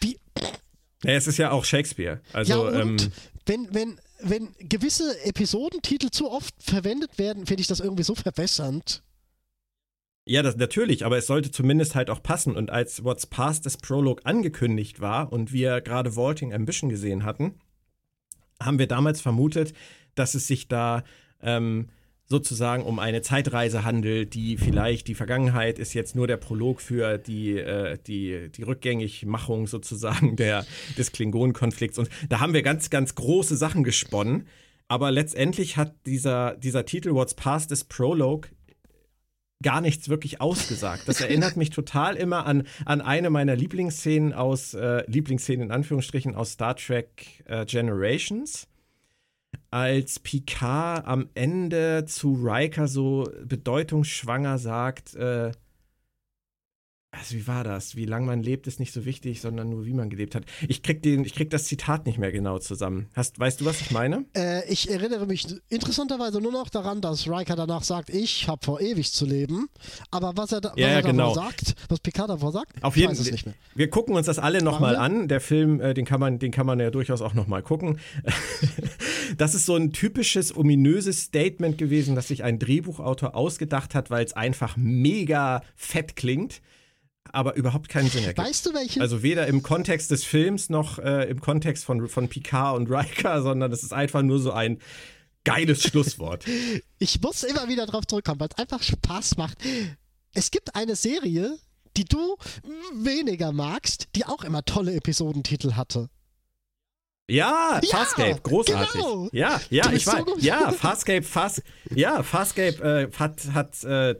wie, Ja, es ist ja auch Shakespeare. Also, ja, und ähm, wenn, wenn, wenn gewisse Episodentitel zu oft verwendet werden, finde ich das irgendwie so verbessernd. Ja, das natürlich, aber es sollte zumindest halt auch passen. Und als What's Past des Prologue angekündigt war und wir gerade Vaulting Ambition gesehen hatten, haben wir damals vermutet, dass es sich da ähm, sozusagen um eine Zeitreise handelt, die vielleicht die Vergangenheit ist jetzt nur der Prolog für die, äh, die, die Rückgängigmachung sozusagen der, des Klingonenkonflikts. Und da haben wir ganz, ganz große Sachen gesponnen. Aber letztendlich hat dieser, dieser Titel What's Past is Prologue gar nichts wirklich ausgesagt. Das erinnert mich total immer an, an eine meiner Lieblingsszenen aus, äh, Lieblingsszenen in Anführungsstrichen aus Star Trek äh, Generations. Als Picard am Ende zu Riker so bedeutungsschwanger sagt, äh, also wie war das? Wie lange man lebt, ist nicht so wichtig, sondern nur wie man gelebt hat. Ich krieg, den, ich krieg das Zitat nicht mehr genau zusammen. Hast, weißt du, was ich meine? Äh, ich erinnere mich interessanterweise nur noch daran, dass Riker danach sagt, ich habe vor ewig zu leben. Aber was er, da, was Ja, ja, er genau. davor sagt, was Picard davor sagt, Auf jeden weiß es Fall. nicht mehr. Wir gucken uns das alle nochmal an. Der Film, äh, den, kann man, den kann man ja durchaus auch nochmal gucken. [laughs] das ist so ein typisches ominöses Statement gewesen, das sich ein Drehbuchautor ausgedacht hat, weil es einfach mega fett klingt, aber überhaupt keinen Sinn ergibt. Weißt du, welche? Also weder im Kontext des Films noch äh, im Kontext von, von Picard und Riker, [laughs] sondern es ist einfach nur so ein geiles Schlusswort. [laughs] Ich muss immer wieder drauf zurückkommen, weil es einfach Spaß macht. Es gibt eine Serie, die du weniger magst, die auch immer tolle Episodentitel hatte. Ja, Ja, Farscape, großartig. genau. Ja, ja, ich so weiß. gut. ja, Farscape, Fast, ja, Farscape äh, hat, hat äh,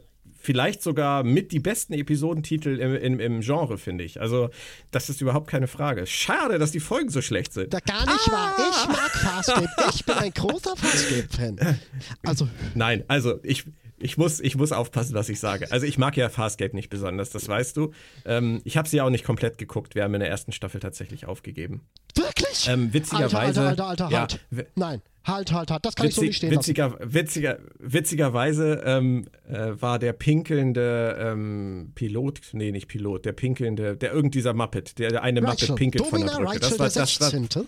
vielleicht sogar mit die besten Episodentitel im, im, im Genre, finde ich. Also, das ist überhaupt keine Frage. Schade, dass die Folgen so schlecht sind. Da gar nicht wahr. Ah! Ich mag Farscape. Ich bin ein großer Farscape-Fan. Also, Nein, also ich, ich, muss, ich muss aufpassen, was ich sage. Also ich mag ja Farscape nicht besonders, das weißt du. Ähm, ich habe sie ja auch nicht komplett geguckt. Wir haben in der ersten Staffel tatsächlich aufgegeben. Wirklich? Ähm, witzigerweise. Alter, alter, alter, ja, halt. wi- Nein, halt, halt, halt. Das kann ich so Witzig, nicht stehen lassen. witziger, witziger, witzigerweise ähm, äh, war der pinkelnde ähm, Pilot, nee, nicht Pilot, der pinkelnde, der irgend dieser Muppet, der, der eine Muppet Rachel. pinkelt Domina von der Brücke. Rachel Das war, das war, 16.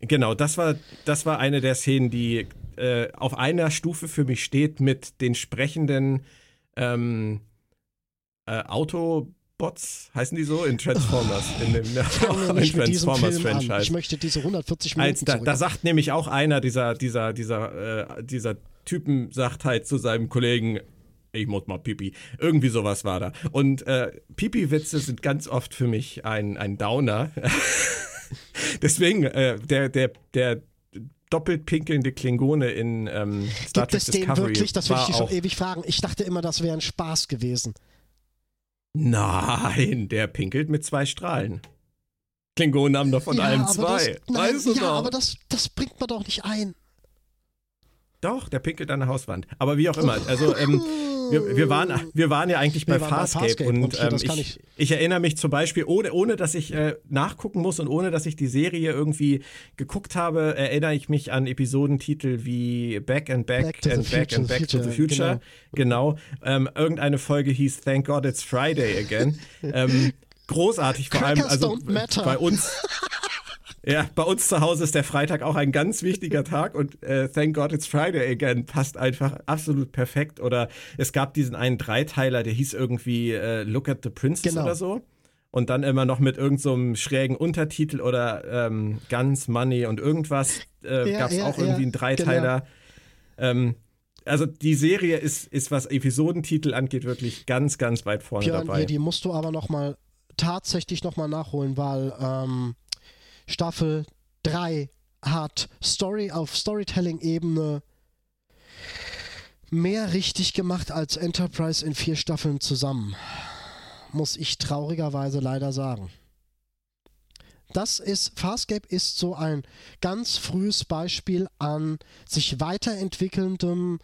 genau, das war, das war eine der Szenen, die äh, auf einer Stufe für mich steht mit den sprechenden ähm, äh, Autobots, heißen die so, in Transformers, in dem Fange [laughs] in Film an. Ich Transformers-Franchise. möchte diese 140 Minuten Als da, da sagt nämlich auch einer dieser, dieser, dieser, äh, dieser Typen, sagt halt zu seinem Kollegen, ich muss mal Pipi. Irgendwie sowas war da. Und äh, Pipi-Witze sind ganz oft für mich ein, ein Downer. [laughs] Deswegen, äh, der, der, der doppelt pinkelnde Klingone in ähm, Star Gibt Trek es den Discovery wirklich? Das will ich dich schon ewig fragen. Ich dachte immer, das wäre ein Spaß gewesen. Nein, der pinkelt mit zwei Strahlen. Klingonen haben doch von ja, allem aber zwei. Das, nein, weißt du ja, doch. aber das, das bringt man doch nicht ein. Doch, der pinkelt an der Hauswand. Aber wie auch immer. Also, ähm, wir, wir, waren, wir waren ja eigentlich bei waren bei Farscape, Farscape und, und ähm, kann ich, ich erinnere mich zum Beispiel, ohne, ohne dass ich äh, nachgucken muss und ohne dass ich die Serie irgendwie geguckt habe, erinnere ich mich an Episodentitel wie Back and Back, Back and Back Future, and Back to the Future, Future. Genau. Ähm, irgendeine Folge hieß Thank God It's Friday Again. ähm, großartig, vor allem Crackers also don't matter. bei uns. [laughs] Ja, bei uns zu Hause ist der Freitag auch ein ganz wichtiger Tag und äh, Thank God It's Friday Again passt einfach absolut perfekt. Oder es gab diesen einen Dreiteiler, der hieß irgendwie äh, Look at the Princess Genau. oder so. Und dann immer noch mit irgendeinem so schrägen Untertitel oder ähm, Guns, Money und irgendwas äh, Ja, gab es ja, auch ja, irgendwie einen Dreiteiler. Ähm, also die Serie ist, ist, was Episodentitel angeht, wirklich ganz, ganz weit vorne Björn, dabei. hier, die musst du aber noch mal tatsächlich noch mal nachholen, weil ähm, Staffel 3 hat Story auf Storytelling-Ebene mehr richtig gemacht als Enterprise in vier Staffeln zusammen. Muss ich traurigerweise leider sagen. Das ist, Farscape ist so ein ganz frühes Beispiel an sich weiterentwickelndem,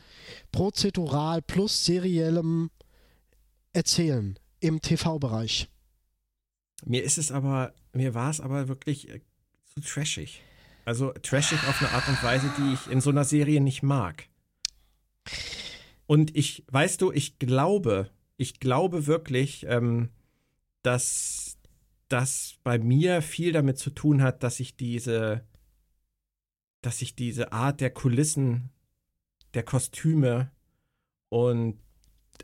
prozedural plus seriellem Erzählen im TV-Bereich. Mir ist es aber, mir war es aber wirklich zu trashig. Also trashig auf eine Art und Weise, die ich in so einer Serie nicht mag. Und ich, weißt du, ich glaube, ich glaube wirklich, ähm, dass das bei mir viel damit zu tun hat, dass ich diese, dass ich diese Art der Kulissen, der Kostüme und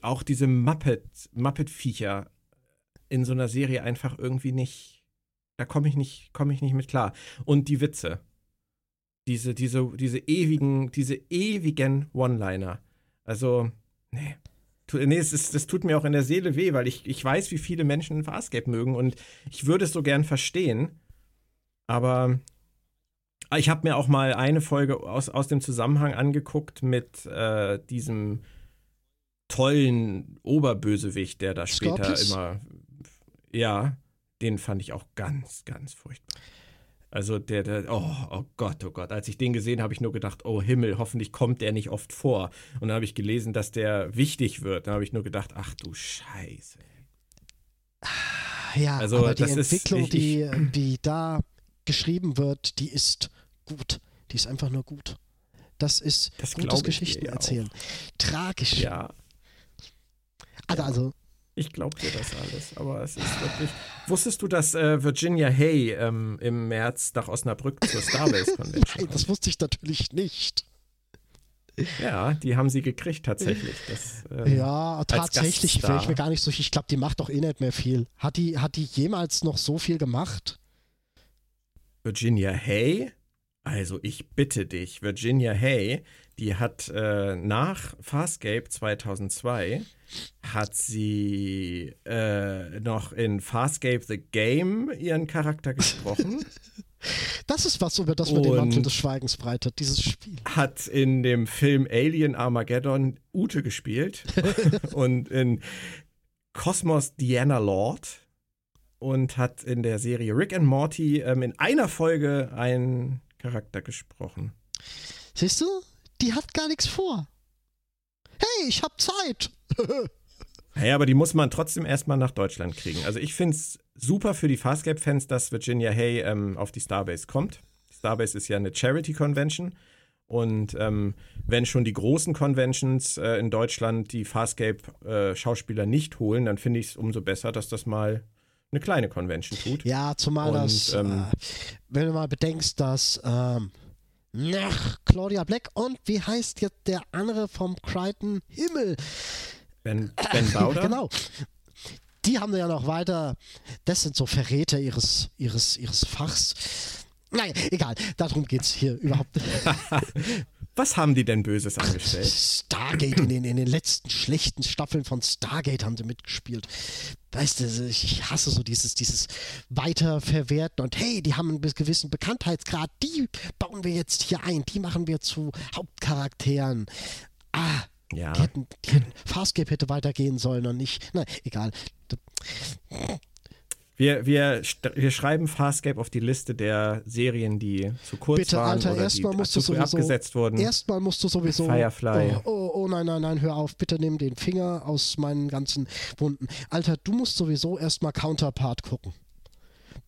auch diese Muppet, Muppet-Viecher in so einer Serie einfach irgendwie nicht, da komme ich nicht, komme ich nicht mit klar. Und die Witze. Diese, diese, diese ewigen, diese ewigen One-Liner. Also, nee. Nee, es ist, das tut mir auch in der Seele weh, weil ich, ich weiß, wie viele Menschen Farscape mögen und ich würde es so gern verstehen. Aber ich habe mir auch mal eine Folge aus, aus dem Zusammenhang angeguckt mit äh, diesem tollen Oberbösewicht, der da später Scorpius? immer. Ja, den fand ich auch ganz, ganz furchtbar. Also der, der, oh, oh Gott, oh Gott. Als ich den gesehen habe, ich nur gedacht, oh Himmel, hoffentlich kommt der nicht oft vor. Und dann habe ich gelesen, dass der wichtig wird. Dann habe ich nur gedacht, ach du Scheiße. Ja, also, aber die Entwicklung, ist, ich, die, die da geschrieben wird, die ist gut. Die ist einfach nur gut. Das ist das gutes Geschichten erzählen. Tragisch. Ja. Also, also ich glaube dir das alles, aber es ist wirklich. Wusstest du, dass äh, Virginia Hay ähm, im März nach Osnabrück zur Starbase Convention Nein, das wusste ich natürlich nicht. Ja, die haben sie gekriegt tatsächlich. Das, ähm, ja, tatsächlich wäre ich mir gar nicht so. Ich glaube, die macht doch eh nicht mehr viel. Hat die, hat die jemals noch so viel gemacht? Virginia Hay? Also ich bitte dich, Virginia Hay, die hat äh, nach Farscape 2002 hat sie äh, noch in Farscape the Game ihren Charakter gesprochen. [laughs] Das ist was, über das man den Mantel des Schweigens breitet, dieses Spiel. Hat in dem Film Alien Armageddon Ute gespielt [laughs] und in Cosmos Diana Lord und hat in der Serie Rick and Morty ähm, in einer Folge einen Charakter gesprochen. Siehst du? Die hat gar nichts vor. Hey, ich hab Zeit. [laughs] Naja, aber die muss man trotzdem erstmal nach Deutschland kriegen. Also ich finde es super für die Farscape-Fans, dass Virginia Hay ähm, auf die Starbase kommt. Starbase ist ja eine Charity-Convention. Und ähm, wenn schon die großen Conventions äh, in Deutschland die Farscape-Schauspieler äh, nicht holen, dann finde ich es umso besser, dass das mal eine kleine Convention tut. Ja, zumal Und, das, ähm, äh, wenn du mal bedenkst, dass ähm, nach Claudia Black und wie heißt jetzt der andere vom Crichton Himmel? Ben, ben Bauder? [laughs] genau. Die haben ja noch weiter, das sind so Verräter ihres, ihres, ihres Fachs. Naja, egal, darum geht es hier überhaupt. [laughs] Was haben die denn Böses angestellt? Stargate, in den, in den letzten schlechten Staffeln von Stargate haben sie mitgespielt. Weißt du, ich hasse so dieses, dieses Weiterverwerten und hey, die haben einen gewissen Bekanntheitsgrad, die bauen wir jetzt hier ein, die machen wir zu Hauptcharakteren. Ah, ja. die hätten, die hätten, Farscape hätte weitergehen sollen und nicht, na, egal. Wir, wir, wir schreiben Farscape auf die Liste der Serien, die zu kurz Bitte, waren Alter, oder erstmal musst du sowieso, abgesetzt wurden. Erstmal musst du sowieso. Firefly. Oh, oh, oh, nein, nein, nein, hör auf. Bitte nimm den Finger aus meinen ganzen Wunden. Alter, du musst sowieso erstmal Counterpart gucken.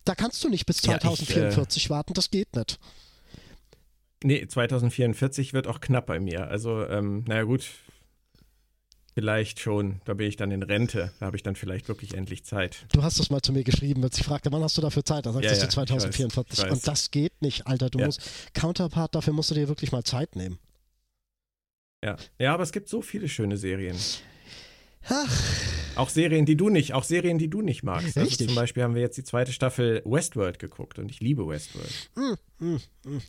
Da kannst du nicht bis 2044 ja, ich, äh, warten, das geht nicht. Nee, 2044 wird auch knapp bei mir. Also, ähm, naja, gut, Vielleicht schon. Da bin ich dann in Rente. Da habe ich dann vielleicht wirklich endlich Zeit. Du hast das mal zu mir geschrieben, als ich fragte, wann hast du dafür Zeit? Da sagst ja, du 2044. Ich weiß, ich weiß. Und das geht nicht, Alter. Du ja. musst Counterpart, dafür musst du dir wirklich mal Zeit nehmen. Ja. Ja, aber es gibt so viele schöne Serien. Ach. Auch Serien, die du nicht, auch Serien, die du nicht magst. Also zum Beispiel haben wir jetzt die zweite Staffel Westworld geguckt und ich liebe Westworld. Mm, mm, mm,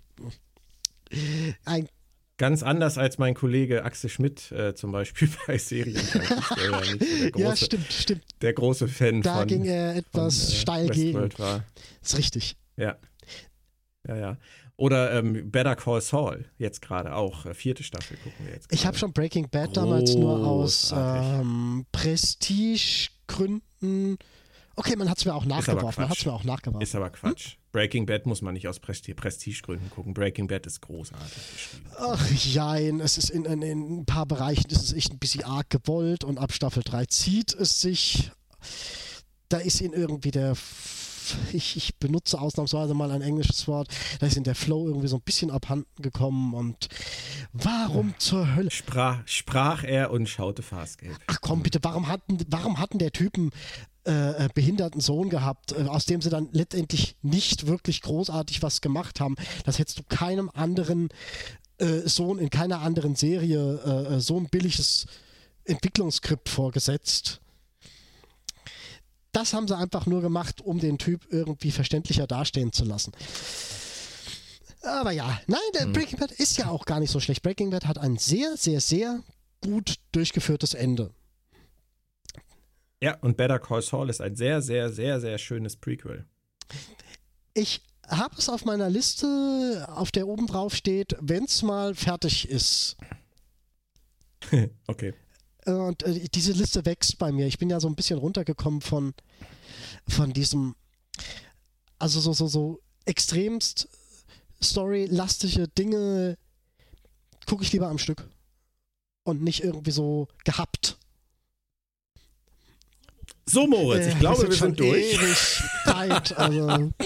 Ein Ganz anders als mein Kollege Axel Schmidt äh, zum Beispiel [laughs] bei Serien. Der [laughs] ja, so große, ja, stimmt, stimmt. Der große Fan da von. Da ging er etwas von, äh, steil Westworld gegen. War. Ist richtig. Ja. Ja, ja. Oder ähm, Better Call Saul, jetzt gerade auch. Äh, vierte Staffel gucken wir jetzt. Grade. Ich habe schon Breaking Bad damals nur aus ähm, Prestigegründen Okay, man hat es mir auch nachgeworfen. Man hat's mir auch nachgeworfen. Ist aber Quatsch. Hm? Breaking Bad muss man nicht aus Prestigegründen gucken. Breaking Bad ist großartig. Ach jein, es ist in, in, in, ein paar Bereichen ist es echt ein bisschen arg gewollt und ab Staffel 3 zieht es sich. Da ist ihn irgendwie der ich, ich, benutze ausnahmsweise mal ein englisches Wort, da ist in der Flow irgendwie so ein bisschen abhanden gekommen und warum ja. zur Hölle? Sprach, sprach er und schaute Farscape. Ach komm bitte, warum hatten, warum hatten der Typen äh, äh, behinderten Sohn gehabt, äh, aus dem sie dann letztendlich nicht wirklich großartig was gemacht haben. Das hättest du keinem anderen äh, Sohn in keiner anderen Serie äh, äh, so ein billiges Entwicklungsskript vorgesetzt. Das haben sie einfach nur gemacht, um den Typ irgendwie verständlicher dastehen zu lassen. Aber ja, nein, der Breaking Bad ist ja auch gar nicht so schlecht. Breaking Bad hat ein sehr, sehr, sehr gut durchgeführtes Ende. Ja, und Better Call Saul ist ein sehr, sehr, sehr, sehr schönes Prequel. Ich habe es auf meiner Liste, auf der oben drauf steht, wenn es mal fertig ist. [laughs] okay. Und äh, diese Liste wächst bei mir. Ich bin ja so ein bisschen runtergekommen von, von diesem, also so, so, so extremst storylastige Dinge gucke ich lieber am Stück. Und nicht irgendwie so gehabt. So, Moritz, ich glaube, wir sind, wir sind durch. Zeit, also. [laughs]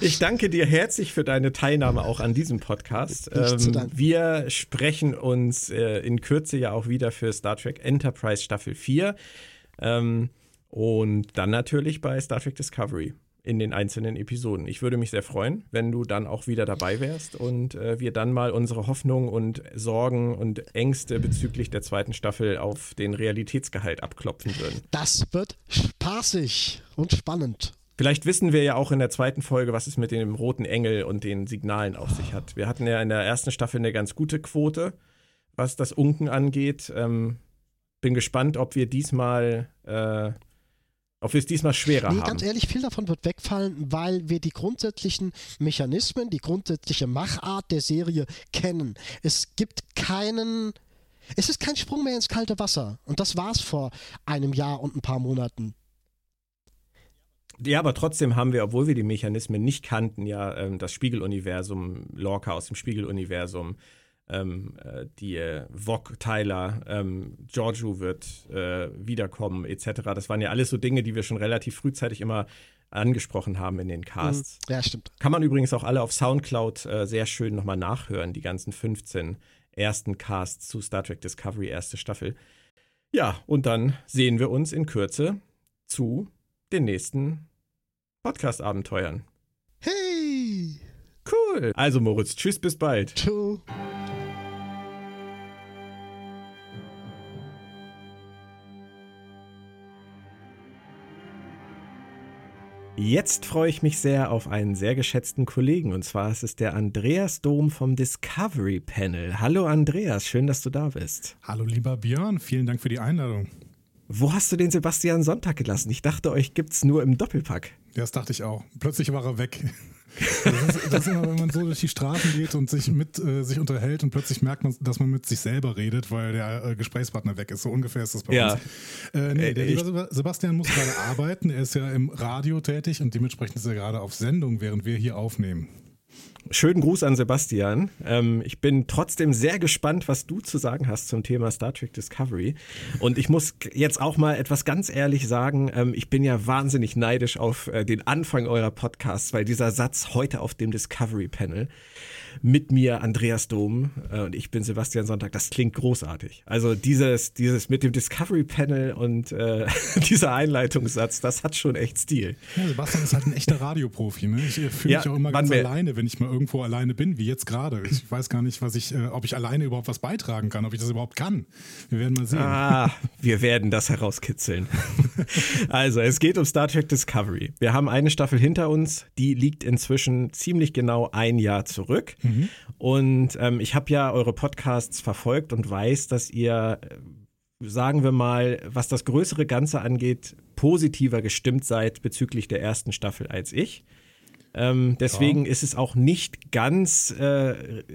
Ich danke dir herzlich für deine Teilnahme auch an diesem Podcast. Ähm, wir sprechen uns äh, in Kürze ja auch wieder für Star Trek Enterprise Staffel 4 ähm, und dann natürlich bei Star Trek Discovery in den einzelnen Episoden. Ich würde mich sehr freuen, wenn du dann auch wieder dabei wärst und äh, wir dann mal unsere Hoffnungen und Sorgen und Ängste bezüglich der zweiten Staffel auf den Realitätsgehalt abklopfen würden. Das wird spaßig und spannend. Vielleicht wissen wir ja auch in der zweiten Folge, was es mit dem roten Engel und den Signalen auf sich hat. Wir hatten ja in der ersten Staffel eine ganz gute Quote, was das Unken angeht. Ähm, bin gespannt, ob wir diesmal äh, ob wir es diesmal schwerer nee, haben. Ganz ehrlich, viel davon wird wegfallen, weil wir die grundsätzlichen Mechanismen, die grundsätzliche Machart der Serie kennen. Es gibt keinen. Es ist kein Sprung mehr ins kalte Wasser. Und das war es vor einem Jahr und ein paar Monaten. Ja, aber trotzdem haben wir, obwohl wir die Mechanismen nicht kannten, ja ähm, das Spiegeluniversum, Lorca aus dem Spiegeluniversum, ähm, äh, die äh, Vog Tyler, ähm, Giorgio wird äh, wiederkommen, etc. Das waren ja alles so Dinge, die wir schon relativ frühzeitig immer angesprochen haben in den Casts. Mhm. Ja, stimmt. Kann man übrigens auch alle auf Soundcloud äh, sehr schön nochmal nachhören, die ganzen 15 ersten Casts zu Star Trek Discovery, erste Staffel. Ja, und dann sehen wir uns in Kürze zu den nächsten Podcast-Abenteuern. Hey! Cool. Also Moritz, tschüss, bis bald. Ciao. Jetzt freue ich mich sehr auf einen sehr geschätzten Kollegen und zwar ist es der Andreas Dom vom Discovery Panel. Hallo Andreas, schön, dass du da bist. Hallo lieber Björn, vielen Dank für die Einladung. Wo hast du den Sebastian Sonntag gelassen? Ich dachte, euch gibt es nur im Doppelpack. Das dachte ich auch. Plötzlich war er weg. Das ist, das ist, immer, wenn man so durch die Straßen geht und sich mit äh, sich unterhält und plötzlich merkt man, dass man mit sich selber redet, weil der äh, Gesprächspartner weg ist. So ungefähr ist das bei ja. uns. Äh, nee, der liebe Sebastian muss gerade arbeiten. Er ist ja im Radio tätig und dementsprechend ist er gerade auf Sendung, während wir hier aufnehmen. Schönen Gruß an Sebastian. Ähm, ich bin trotzdem sehr gespannt, was du zu sagen hast zum Thema Star Trek Discovery. Und ich muss jetzt auch mal etwas ganz ehrlich sagen, ähm, ich bin ja wahnsinnig neidisch auf äh, den Anfang eurer Podcasts, weil dieser Satz heute auf dem Discovery Panel, mit mir Andreas Dom äh, und ich bin Sebastian Sonntag. Das klingt großartig. Also dieses, dieses mit dem Discovery Panel und äh, [laughs] dieser Einleitungssatz, das hat schon echt Stil. Ja, Sebastian ist halt ein echter Radioprofi. Ne? Ich fühle ja, mich auch immer ganz alleine, wenn ich mal irgendwo alleine bin, wie jetzt gerade. Ich weiß gar nicht, was ich, äh, ob ich alleine überhaupt was beitragen kann, ob ich das überhaupt kann. Wir werden mal sehen. Ah, wir werden das herauskitzeln. [laughs] also, es geht um Star Trek Discovery. Wir haben eine Staffel hinter uns, die liegt inzwischen ziemlich genau ein Jahr zurück. Mhm. Und ähm, ich habe ja eure Podcasts verfolgt und weiß, dass ihr, äh, sagen wir mal, was das größere Ganze angeht, positiver gestimmt seid bezüglich der ersten Staffel als ich. Ähm, deswegen ja. ist es auch nicht ganz äh,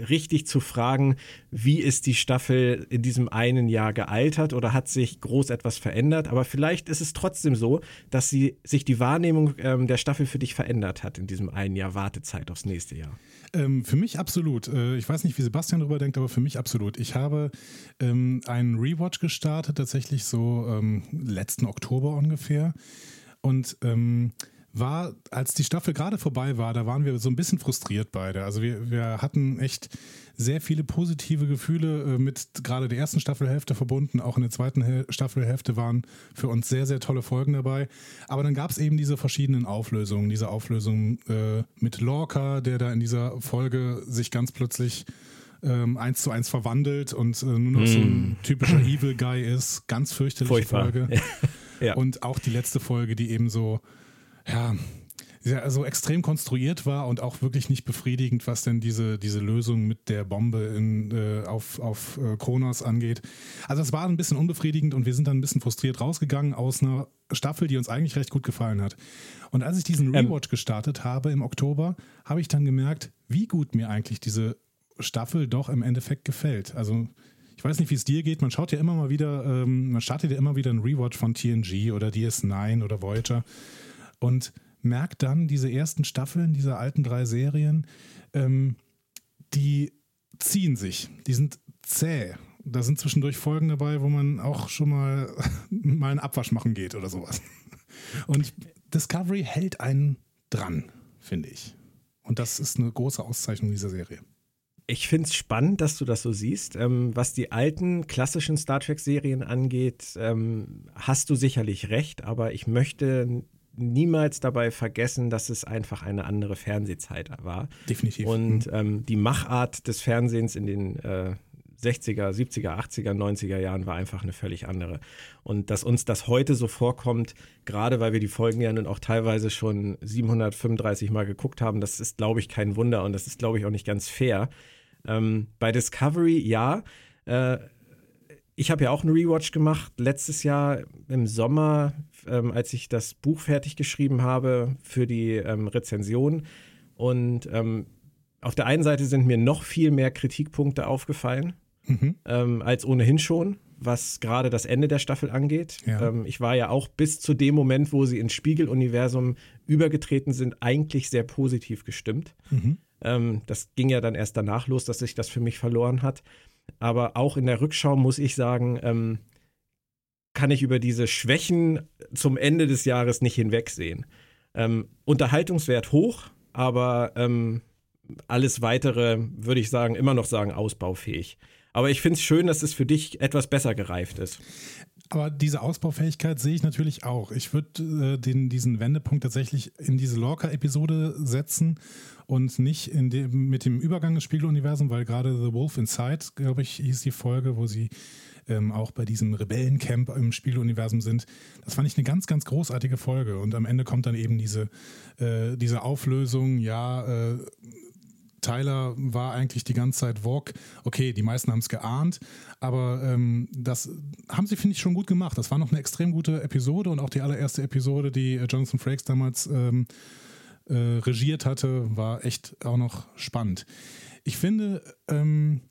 richtig zu fragen, wie ist die Staffel in diesem einen Jahr gealtert oder hat sich groß etwas verändert. Aber vielleicht ist es trotzdem so, dass sie, sich die Wahrnehmung ähm, der Staffel für dich verändert hat in diesem einen Jahr Wartezeit aufs nächste Jahr. Ähm, für mich absolut. Äh, ich weiß nicht, wie Sebastian darüber denkt, aber für mich absolut. Ich habe ähm, einen Rewatch gestartet, tatsächlich so ähm, letzten Oktober ungefähr. Und ähm, war, als die Staffel gerade vorbei war, da waren wir so ein bisschen frustriert beide. Also wir, wir hatten echt sehr viele positive Gefühle äh, mit gerade der ersten Staffelhälfte verbunden. Auch in der zweiten Staffelhälfte waren für uns sehr, sehr tolle Folgen dabei. Aber dann gab es eben diese verschiedenen Auflösungen. Diese Auflösung äh, mit Lorca, der da in dieser Folge sich ganz plötzlich ähm, eins zu eins verwandelt und äh, nur noch mm. so ein typischer Evil Guy ist. Ganz fürchterliche Furchtbar. Folge. [laughs] ja. Und auch die letzte Folge, die eben so, ja, ja, so extrem konstruiert war und auch wirklich nicht befriedigend, was denn diese, diese Lösung mit der Bombe in, äh, auf, auf äh, Kronos angeht. Also es war ein bisschen unbefriedigend und wir sind dann ein bisschen frustriert rausgegangen aus einer Staffel, die uns eigentlich recht gut gefallen hat. Und als ich diesen ähm. Rewatch ähm. gestartet habe im Oktober, habe ich dann gemerkt, wie gut mir eigentlich diese Staffel doch im Endeffekt gefällt. Also ich weiß nicht, wie es dir geht. Man schaut ja immer mal wieder, ähm, man startet ja immer wieder einen Rewatch von TNG oder DS9 oder Voyager und merkt dann diese ersten Staffeln dieser alten drei Serien, ähm, die ziehen sich, die sind zäh. Da sind zwischendurch Folgen dabei, wo man auch schon mal, [laughs] mal einen Abwasch machen geht oder sowas. Und Discovery hält einen dran, finde ich. Und das ist eine große Auszeichnung dieser Serie. Ich finde es spannend, dass du das so siehst. Ähm, was die alten klassischen Star Trek-Serien angeht, ähm, hast du sicherlich recht, aber ich möchte niemals dabei vergessen, dass es einfach eine andere Fernsehzeit war. Definitiv. Und mhm. ähm, die Machart des Fernsehens in den äh, 60er, 70er, 80er, 90er Jahren war einfach eine völlig andere. Und dass uns das heute so vorkommt, gerade weil wir die Folgen ja nun auch teilweise schon 735 Mal geguckt haben, das ist, glaube ich, kein Wunder und das ist, glaube ich, auch nicht ganz fair. Ähm, bei Discovery, ja. Äh, ich habe ja auch einen Rewatch gemacht, letztes Jahr im Sommer, ähm, als ich das Buch fertig geschrieben habe für die ähm, Rezension. Und ähm, auf der einen Seite sind mir noch viel mehr Kritikpunkte aufgefallen, mhm. Ähm, als ohnehin schon, was gerade das Ende der Staffel angeht. Ja. Ähm, ich war ja auch bis zu dem Moment, wo sie ins Spiegeluniversum übergetreten sind, eigentlich sehr positiv gestimmt. Mhm. Ähm, das ging ja dann erst danach los, dass sich das für mich verloren hat. Aber auch in der Rückschau muss ich sagen, ähm, kann ich über diese Schwächen zum Ende des Jahres nicht hinwegsehen. Ähm, Unterhaltungswert hoch, aber ähm, alles weitere würde ich sagen, immer noch sagen, ausbaufähig. Aber ich finde es schön, dass es für dich etwas besser gereift ist. Aber diese Ausbaufähigkeit sehe ich natürlich auch. Ich würde äh, diesen Wendepunkt tatsächlich in diese Lorca-Episode setzen und nicht in dem, mit dem Übergang des Spiegeluniversums, weil gerade The Wolf Inside, glaube ich, hieß die Folge, wo sie ähm, auch bei diesem Rebellencamp im Spiegeluniversum sind. Das fand ich eine ganz, ganz großartige Folge. Und am Ende kommt dann eben diese, äh, diese Auflösung, ja, äh, Tyler war eigentlich die ganze Zeit Vogue. Okay, die meisten haben es geahnt, aber ähm, das haben sie, finde ich, schon gut gemacht. Das war noch eine extrem gute Episode und auch die allererste Episode, die äh, Jonathan Frakes damals ähm, äh, regiert hatte, war echt auch noch spannend. Ich finde, ähm,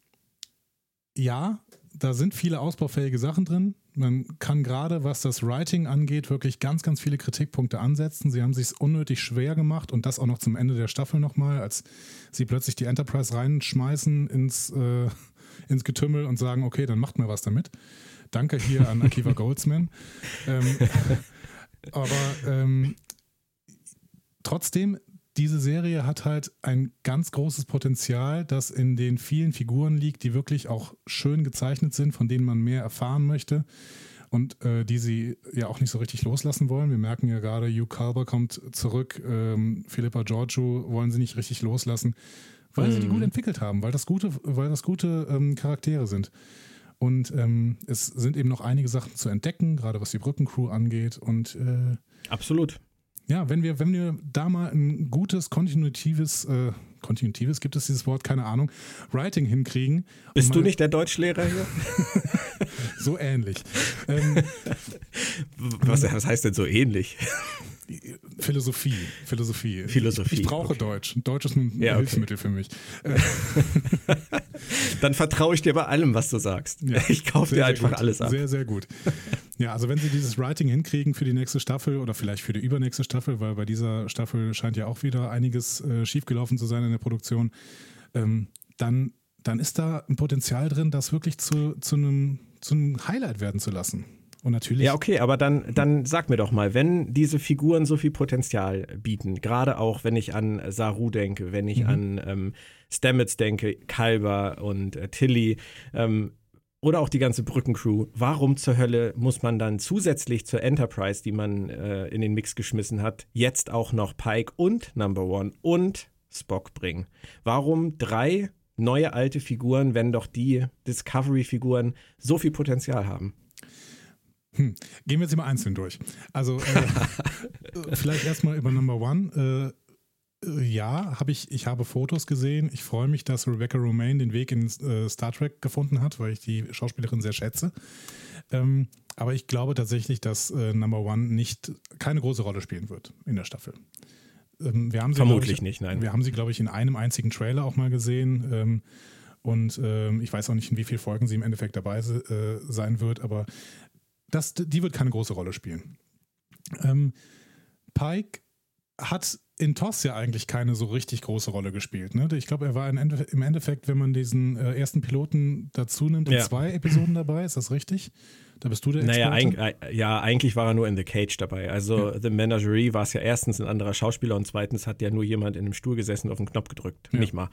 ja, da sind viele ausbaufähige Sachen drin. Man kann gerade, was das Writing angeht, wirklich ganz, ganz viele Kritikpunkte ansetzen. Sie haben sich unnötig schwer gemacht und das auch noch zum Ende der Staffel nochmal, als sie plötzlich die Enterprise reinschmeißen ins, äh, ins Getümmel und sagen, okay, dann macht mal was damit. Danke hier an Akiva [laughs] Goldsman. ähm, [laughs] aber ähm, trotzdem, diese Serie hat halt ein ganz großes Potenzial, das in den vielen Figuren liegt, die wirklich auch schön gezeichnet sind, von denen man mehr erfahren möchte und äh, die sie ja auch nicht so richtig loslassen wollen. Wir merken ja gerade, Hugh Calber kommt zurück, ähm, Philippa Giorgio wollen sie nicht richtig loslassen, weil mm. sie die mhm. gut entwickelt haben, weil das gute, weil das gute ähm, Charaktere sind. Und ähm, es sind eben noch einige Sachen zu entdecken, gerade was die Brückencrew angeht. Und äh, absolut ja, wenn wir, wenn wir da mal ein gutes, kontinuitives, äh, kontinuitives, gibt es dieses Wort, keine Ahnung, Writing hinkriegen. Bist du nicht der Deutschlehrer hier? [laughs] so ähnlich. Ähm, [laughs] was, was heißt denn so ähnlich? Philosophie, Philosophie. Philosophie. Ich brauche okay. Deutsch. Deutsch ist ein ja, okay. Hilfsmittel für mich. [laughs] Dann vertraue ich dir bei allem, was du sagst. Ja, ich kaufe dir einfach gut. alles ab. Sehr, sehr gut. Ja, also wenn sie dieses Writing hinkriegen für die nächste Staffel oder vielleicht für die übernächste Staffel, weil bei dieser Staffel scheint ja auch wieder einiges äh, schiefgelaufen zu sein in der Produktion, ähm, dann, dann ist da ein Potenzial drin, das wirklich zu, zu, einem, zu einem Highlight werden zu lassen. Und natürlich. Ja, okay, aber dann, dann sag mir doch mal, wenn diese Figuren so viel Potenzial bieten, gerade auch wenn ich an Saru denke, wenn ich mhm. an ähm, Stamets denke, Kalber und äh, Tilly, ähm, oder auch die ganze Brückencrew. Warum zur Hölle muss man dann zusätzlich zur Enterprise, die man äh, in den Mix geschmissen hat, jetzt auch noch Pike und Number One und Spock bringen? Warum drei neue alte Figuren, wenn doch die Discovery-Figuren so viel Potenzial haben? Hm. Gehen wir jetzt mal einzeln durch. Also äh, [laughs] vielleicht erstmal über Number One. Äh, äh, ja, habe ich, ich habe Fotos gesehen. Ich freue mich, dass Rebecca Romaine den Weg in äh, Star Trek gefunden hat, weil ich die Schauspielerin sehr schätze. Ähm, aber ich glaube tatsächlich, dass äh, Number One nicht keine große Rolle spielen wird in der Staffel. Ähm, wir haben sie, Vermutlich ich, nicht, nein. Wir haben sie, glaube ich, in einem einzigen Trailer auch mal gesehen. Ähm, und ähm, ich weiß auch nicht, in wie vielen Folgen sie im Endeffekt dabei äh, sein wird, aber das, die wird keine große Rolle spielen. Ähm, Pike hat in TOS ja eigentlich keine so richtig große Rolle gespielt. Ne? Ich glaube, er war im Endeffekt, wenn man diesen äh, ersten Piloten dazu nimmt, in ja. zwei Episoden dabei. Ist das richtig? Da bist du der Experte? Naja, ein, äh, ja, eigentlich war er nur in The Cage dabei. Also ja. The Menagerie war es ja erstens ein anderer Schauspieler und zweitens hat ja nur jemand in einem Stuhl gesessen und auf den Knopf gedrückt. Ja. Nicht mal.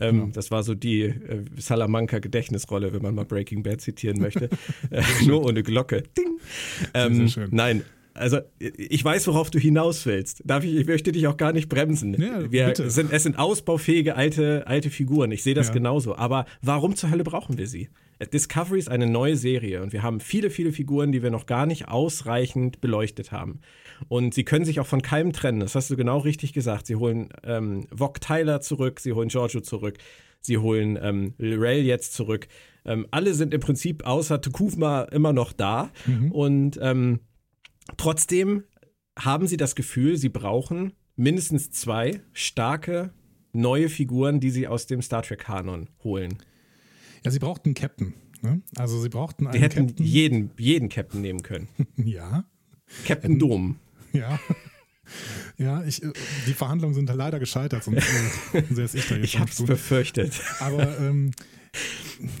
Ähm, genau. Das war so die äh, Salamanca-Gedächtnisrolle, wenn man mal Breaking Bad zitieren möchte. [laughs] äh, nur ohne Glocke. Ding. Ähm, nein, also ich weiß, worauf du hinaus willst. Darf ich, ich möchte dich auch gar nicht bremsen. Ja, wir sind, es sind ausbaufähige alte, alte Figuren. Ich sehe das ja. genauso. Aber warum zur Hölle brauchen wir sie? Discovery ist eine neue Serie und wir haben viele, viele Figuren, die wir noch gar nicht ausreichend beleuchtet haben. Und sie können sich auch von keinem trennen. Das hast du genau richtig gesagt. Sie holen ähm, Vog Tyler zurück, sie holen Giorgio zurück, sie holen ähm, Rail jetzt zurück. Ähm, alle sind im Prinzip außer Tukufma immer noch da. Mhm. Und ähm, Trotzdem haben sie das Gefühl, sie brauchen mindestens zwei starke neue Figuren, die sie aus dem Star Trek-Kanon holen. Ja, sie brauchten einen Captain. Ne? Also sie brauchten einen Sie hätten Captain. jeden, jeden Captain nehmen können. [laughs] ja. Captain Dom. Ja. [laughs] Ja, ich, äh, die Verhandlungen sind leider gescheitert, sonst säße [laughs] ich da jetzt. Ich hab's befürchtet. Aber ähm,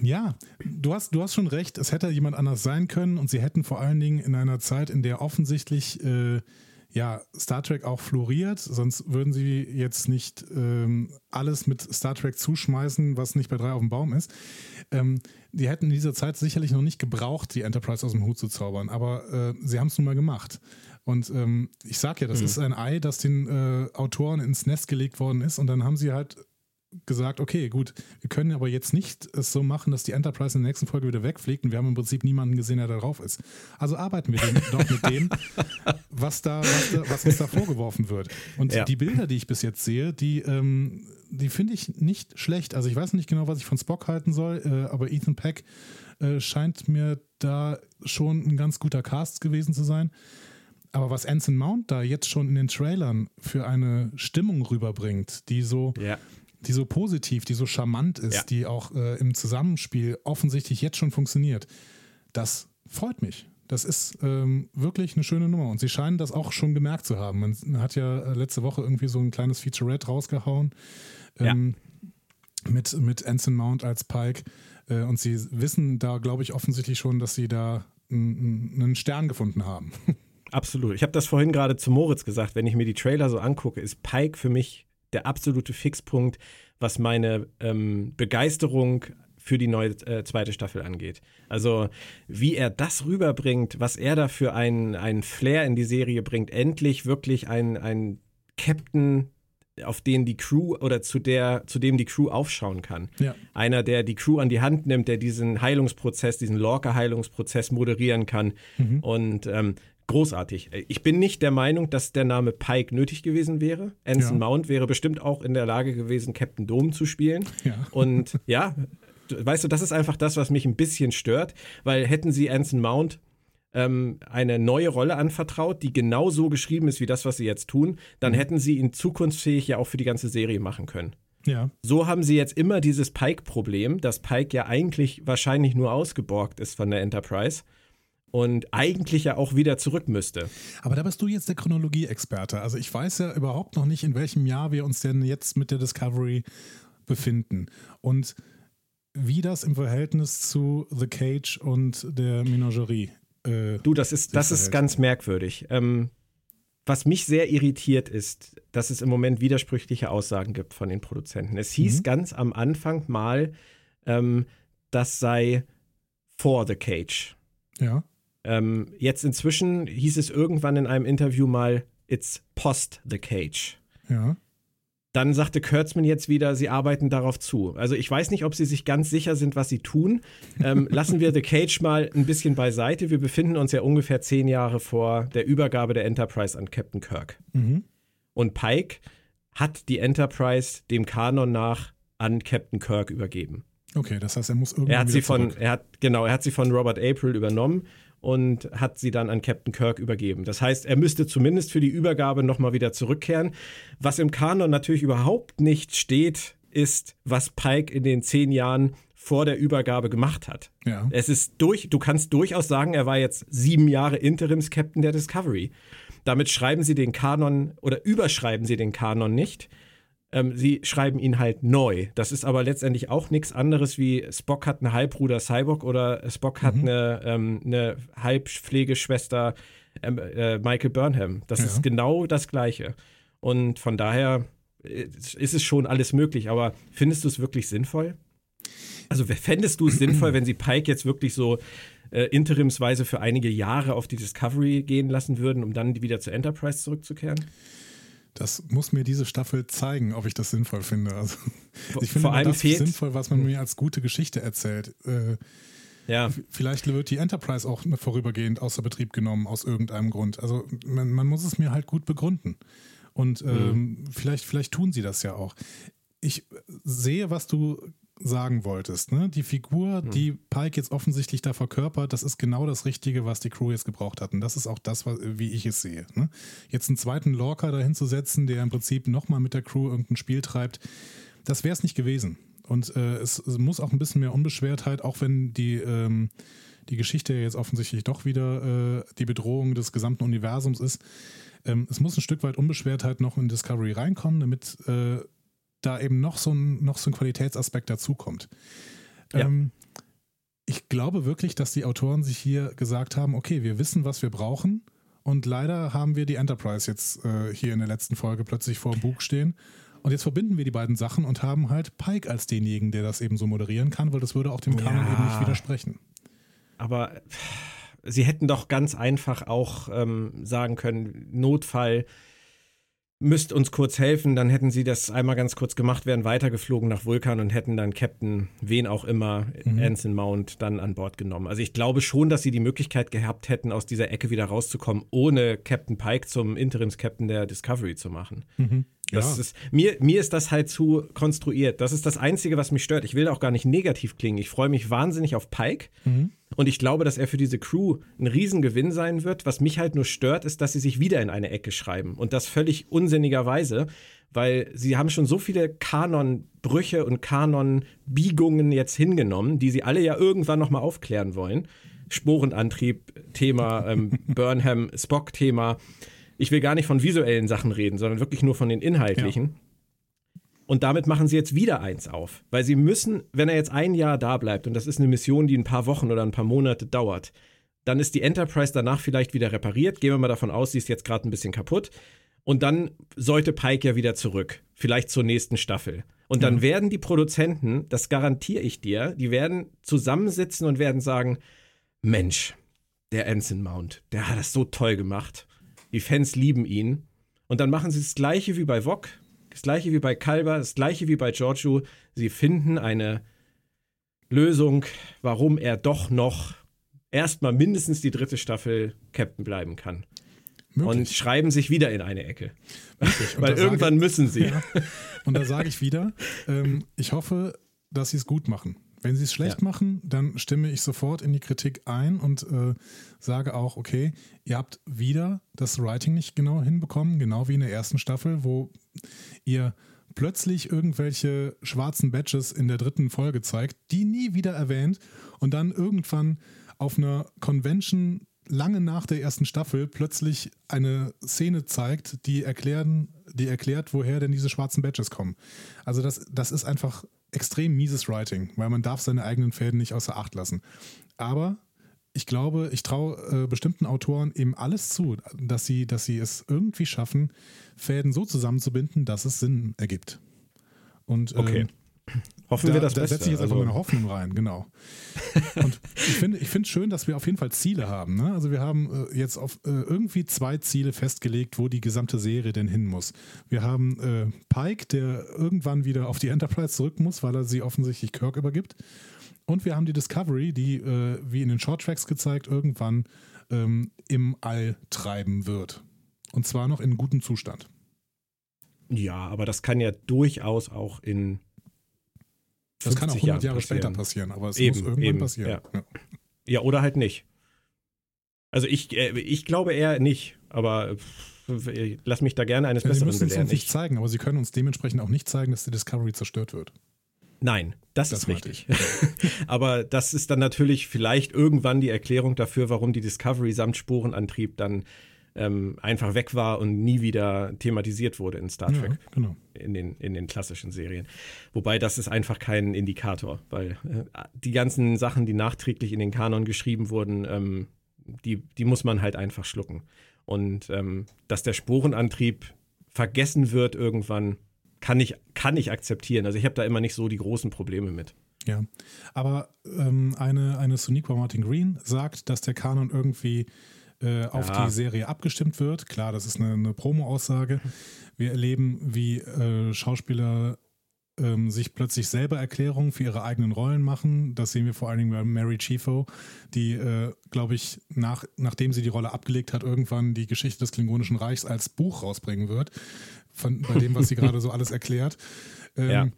ja, du hast, du hast schon recht, es hätte jemand anders sein können und sie hätten vor allen Dingen in einer Zeit, in der offensichtlich äh, ja, Star Trek auch floriert, sonst würden sie jetzt nicht ähm, alles mit Star Trek zuschmeißen, was nicht bei drei auf dem Baum ist. Ähm, die hätten in dieser Zeit sicherlich noch nicht gebraucht, die Enterprise aus dem Hut zu zaubern, aber äh, sie haben es nun mal gemacht. Und ähm, ich sag ja, das mhm. ist ein Ei, das den äh, Autoren ins Nest gelegt worden ist und dann haben sie halt gesagt, okay, gut, wir können aber jetzt nicht es so machen, dass die Enterprise in der nächsten Folge wieder wegfliegt und wir haben im Prinzip niemanden gesehen, der da drauf ist. Also arbeiten wir [laughs] doch mit dem, was da, was, da, was uns da vorgeworfen wird. Und ja. die Bilder, die ich bis jetzt sehe, die, ähm, die finde ich nicht schlecht. Also ich weiß nicht genau, was ich von Spock halten soll, äh, aber Ethan Peck äh, scheint mir da schon ein ganz guter Cast gewesen zu sein. Aber was Anson Mount da jetzt schon in den Trailern für eine Stimmung rüberbringt, die so, ja die so positiv, die so charmant ist, ja. die auch äh, im Zusammenspiel offensichtlich jetzt schon funktioniert, das freut mich. Das ist ähm, wirklich eine schöne Nummer. Und sie scheinen das auch schon gemerkt zu haben. Man hat ja äh, letzte Woche irgendwie so ein kleines Featurette rausgehauen ähm, ja. mit, mit Anson Mount als Pike. Äh, und sie wissen da, glaube ich, offensichtlich schon, dass sie da einen Stern gefunden haben. [laughs] Absolut. Ich habe das vorhin gerade zu Moritz gesagt. Wenn ich mir die Trailer so angucke, ist Pike für mich der absolute Fixpunkt, was meine ähm, Begeisterung für die neue äh, zweite Staffel angeht. Also wie er das rüberbringt, was er da für einen, Flair in die Serie bringt, endlich wirklich ein, ein Captain, auf den die Crew oder zu der, zu dem die Crew aufschauen kann. Ja. Einer, der die Crew an die Hand nimmt, der diesen Heilungsprozess, diesen Lorca-Heilungsprozess moderieren kann. Mhm. Und ähm, großartig. Ich bin nicht der Meinung, dass der Name Pike nötig gewesen wäre. Anson ja. Mount wäre bestimmt auch in der Lage gewesen, Captain Dome zu spielen. Ja. Und ja, weißt du, das ist einfach das, was mich ein bisschen stört, weil hätten sie Anson Mount ähm, eine neue Rolle anvertraut, die genau so geschrieben ist wie das, was sie jetzt tun, dann mhm. hätten sie ihn zukunftsfähig ja auch für die ganze Serie machen können. Ja. So haben sie jetzt immer dieses Pike-Problem, dass Pike ja eigentlich wahrscheinlich nur ausgeborgt ist von der Enterprise und eigentlich ja auch wieder zurück müsste. Aber da bist du jetzt der Chronologie-Experte. Also ich weiß ja überhaupt noch nicht, in welchem Jahr wir uns denn jetzt mit der Discovery befinden und wie das im Verhältnis zu The Cage und der Menagerie. Äh, du, das ist, das ist ganz merkwürdig. Ähm, was mich sehr irritiert ist, dass es im Moment widersprüchliche Aussagen gibt von den Produzenten. Es hieß mhm. ganz am Anfang mal, ähm, das sei vor The Cage. Ja. Ähm, jetzt inzwischen hieß es irgendwann in einem Interview mal, it's post the cage. Ja. dann sagte Kurtzman jetzt wieder, sie arbeiten darauf zu. Also ich weiß nicht, ob sie sich ganz sicher sind, was sie tun. Ähm, [laughs] lassen wir The Cage mal ein bisschen beiseite. Wir befinden uns ja ungefähr zehn Jahre vor der Übergabe der Enterprise an Captain Kirk. Mhm. Und Pike hat die Enterprise dem Kanon nach an Captain Kirk übergeben. Okay, das heißt, er muss irgendwie. Er hat sie von, er hat, genau, er hat sie von Robert April übernommen und hat sie dann an Captain Kirk übergeben. Das heißt, er müsste zumindest für die Übergabe nochmal wieder zurückkehren. Was im Kanon natürlich überhaupt nicht steht, ist, was Pike in den zehn Jahren vor der Übergabe gemacht hat. Ja. Es ist durch, du kannst durchaus sagen, er war jetzt sieben Jahre Interims-Captain der Discovery. Damit schreiben sie den Kanon oder überschreiben sie den Kanon nicht. Ähm, sie schreiben ihn halt neu. Das ist aber letztendlich auch nichts anderes wie Spock hat eine Halbbruder Cyborg oder Spock hat mhm. eine, ähm, eine Halbpflegeschwester ähm, äh, Michael Burnham. Das ja. ist genau das Gleiche. Und von daher äh, ist es schon alles möglich. Aber findest du es wirklich sinnvoll? Also fändest du es sinnvoll, wenn sie Pike jetzt wirklich so äh, interimsweise für einige Jahre auf die Discovery gehen lassen würden, um dann wieder zur Enterprise zurückzukehren? Das muss mir diese Staffel zeigen, ob ich das sinnvoll finde. Also, ich finde Vor allem das sinnvoll, was man mir als gute Geschichte erzählt. Äh, ja. Vielleicht wird die Enterprise auch vorübergehend außer Betrieb genommen, aus irgendeinem Grund. Also man, man muss es mir halt gut begründen. Und ähm, mhm. vielleicht, vielleicht tun sie das ja auch. Ich sehe, was du sagen wolltest. Ne? Die Figur, mhm. die Pike jetzt offensichtlich da verkörpert, das ist genau das Richtige, was die Crew jetzt gebraucht hat. Und das ist auch das, was, wie ich es sehe. Ne? Jetzt einen zweiten Lorca dahin zu setzen, der im Prinzip nochmal mit der Crew irgendein Spiel treibt, das wäre es nicht gewesen. Und äh, es, es, muss auch ein bisschen mehr Unbeschwertheit, auch wenn die, ähm, die Geschichte jetzt offensichtlich doch wieder äh, die Bedrohung des gesamten Universums ist. Ähm, es muss ein Stück weit Unbeschwertheit noch in Discovery reinkommen, damit äh, da eben noch so ein, noch so ein Qualitätsaspekt dazukommt. Ja. Ähm, ich glaube wirklich, dass die Autoren sich hier gesagt haben, okay, wir wissen, was wir brauchen. Und leider haben wir die Enterprise jetzt äh, hier in der letzten Folge plötzlich vor dem Bug stehen. Und jetzt verbinden wir die beiden Sachen und haben halt Pike als denjenigen, der das eben so moderieren kann, weil das würde auch dem Kanon ja. eben nicht widersprechen. Aber sie hätten doch ganz einfach auch ähm, sagen können, Notfall, müsst uns kurz helfen, dann hätten sie das einmal ganz kurz gemacht, wären weitergeflogen nach Vulkan und hätten dann Captain, wen auch immer, mhm. Anson Mount dann an Bord genommen. Also ich glaube schon, dass sie die Möglichkeit gehabt hätten, aus dieser Ecke wieder rauszukommen, ohne Captain Pike zum Interims-Captain der Discovery zu machen. Mhm. Das ja. ist, mir, mir ist das halt zu konstruiert. Das ist das Einzige, was mich stört. Ich will auch gar nicht negativ klingen. Ich freue mich wahnsinnig auf Pike. Mhm. Und ich glaube, dass er für diese Crew ein Riesengewinn sein wird. Was mich halt nur stört, ist, dass sie sich wieder in eine Ecke schreiben. Und das völlig unsinnigerweise, weil sie haben schon so viele Kanonbrüche und Kanonbiegungen jetzt hingenommen, die sie alle ja irgendwann nochmal aufklären wollen. Sporenantrieb-Thema, ähm, [laughs] Burnham-Spock-Thema. Ich will gar nicht von visuellen Sachen reden, sondern wirklich nur von den inhaltlichen. Ja. Und damit machen sie jetzt wieder eins auf. Weil sie müssen, wenn er jetzt ein Jahr da bleibt, und das ist eine Mission, die ein paar Wochen oder ein paar Monate dauert, dann ist die Enterprise danach vielleicht wieder repariert. Gehen wir mal davon aus, sie ist jetzt gerade ein bisschen kaputt. Und dann sollte Pike ja wieder zurück. Vielleicht zur nächsten Staffel. Und dann werden die Produzenten, das garantiere ich dir, die werden zusammensitzen und werden sagen: Mensch, der Ensign Mount, der hat das so toll gemacht. Die Fans lieben ihn. Und dann machen sie das gleiche wie bei Vok, das gleiche wie bei Kalber, das gleiche wie bei Giorgio. Sie finden eine Lösung, warum er doch noch erstmal mindestens die dritte Staffel Captain bleiben kann. Möglich. Und schreiben sich wieder in eine Ecke. Weil irgendwann ich, müssen sie. Ja. Und da sage ich wieder, ähm, ich hoffe, dass sie es gut machen. Wenn sie es schlecht ja. machen, dann stimme ich sofort in die Kritik ein und äh, sage auch, okay, ihr habt wieder das Writing nicht genau hinbekommen, genau wie in der ersten Staffel, wo ihr plötzlich irgendwelche schwarzen Badges in der dritten Folge zeigt, die nie wieder erwähnt und dann irgendwann auf einer Convention lange nach der ersten Staffel plötzlich eine Szene zeigt, die erklären, die erklärt, woher denn diese schwarzen Badges kommen. Also das, das ist einfach extrem mieses Writing, weil man darf seine eigenen Fäden nicht außer Acht lassen. Aber ich glaube, ich traue äh, bestimmten Autoren eben alles zu, dass sie, dass sie es irgendwie schaffen, Fäden so zusammenzubinden, dass es Sinn ergibt. Und okay. Hoffen da, wir das Da Beste. setze ich jetzt einfach Also- meine Hoffnung rein, genau. Und ich finde ich finde schön, dass wir auf jeden Fall Ziele haben. Ne? Also wir haben äh, jetzt auf äh, irgendwie zwei Ziele festgelegt, wo die gesamte Serie denn hin muss. Wir haben äh, Pike, der irgendwann wieder auf die Enterprise zurück muss, weil er sie offensichtlich Kirk übergibt. Und wir haben die Discovery, die, äh, wie in den Shorttracks gezeigt, irgendwann ähm, im All treiben wird. Und zwar noch in gutem Zustand. Ja, aber das kann ja durchaus auch in. Das kann auch 50 100 Jahren Jahre später passieren. passieren, aber es Eben, muss irgendwann eben, passieren. ja. Ja. Ja, oder halt nicht. Also ich, äh, ich glaube eher nicht, aber äh, lass mich da gerne eines Ja, sie Besseren müssen es belehren. uns nicht Ich, zeigen, aber sie können uns dementsprechend auch nicht zeigen, dass die Discovery zerstört wird. nein, das, Das ist richtig. [laughs] aber das ist dann natürlich vielleicht irgendwann die Erklärung dafür, warum die Discovery samt Sporenantrieb dann ähm, einfach weg war und nie wieder thematisiert wurde in Star Trek. Ja, genau. in den, in den klassischen Serien. Wobei das ist einfach kein Indikator, weil äh, die ganzen Sachen, die nachträglich in den Kanon geschrieben wurden, ähm, die, die muss man halt einfach schlucken. Und ähm, dass der Sporenantrieb vergessen wird irgendwann, kann ich, kann ich akzeptieren. Also ich habe da immer nicht so die großen Probleme mit. Ja. Aber ähm, eine, eine Soniqua Martin Green sagt, dass der Kanon irgendwie äh, auf Ja. die Serie abgestimmt wird. Klar, das ist eine, eine Promo-Aussage. Wir erleben, wie äh, Schauspieler ähm, sich plötzlich selber Erklärungen für ihre eigenen Rollen machen. Das sehen wir vor allen Dingen bei Mary Chiefo, die, äh, glaube ich, nach, nachdem sie die Rolle abgelegt hat, irgendwann die Geschichte des Klingonischen Reichs als Buch rausbringen wird, von, bei dem, was sie gerade so alles erklärt. Ähm, Ja.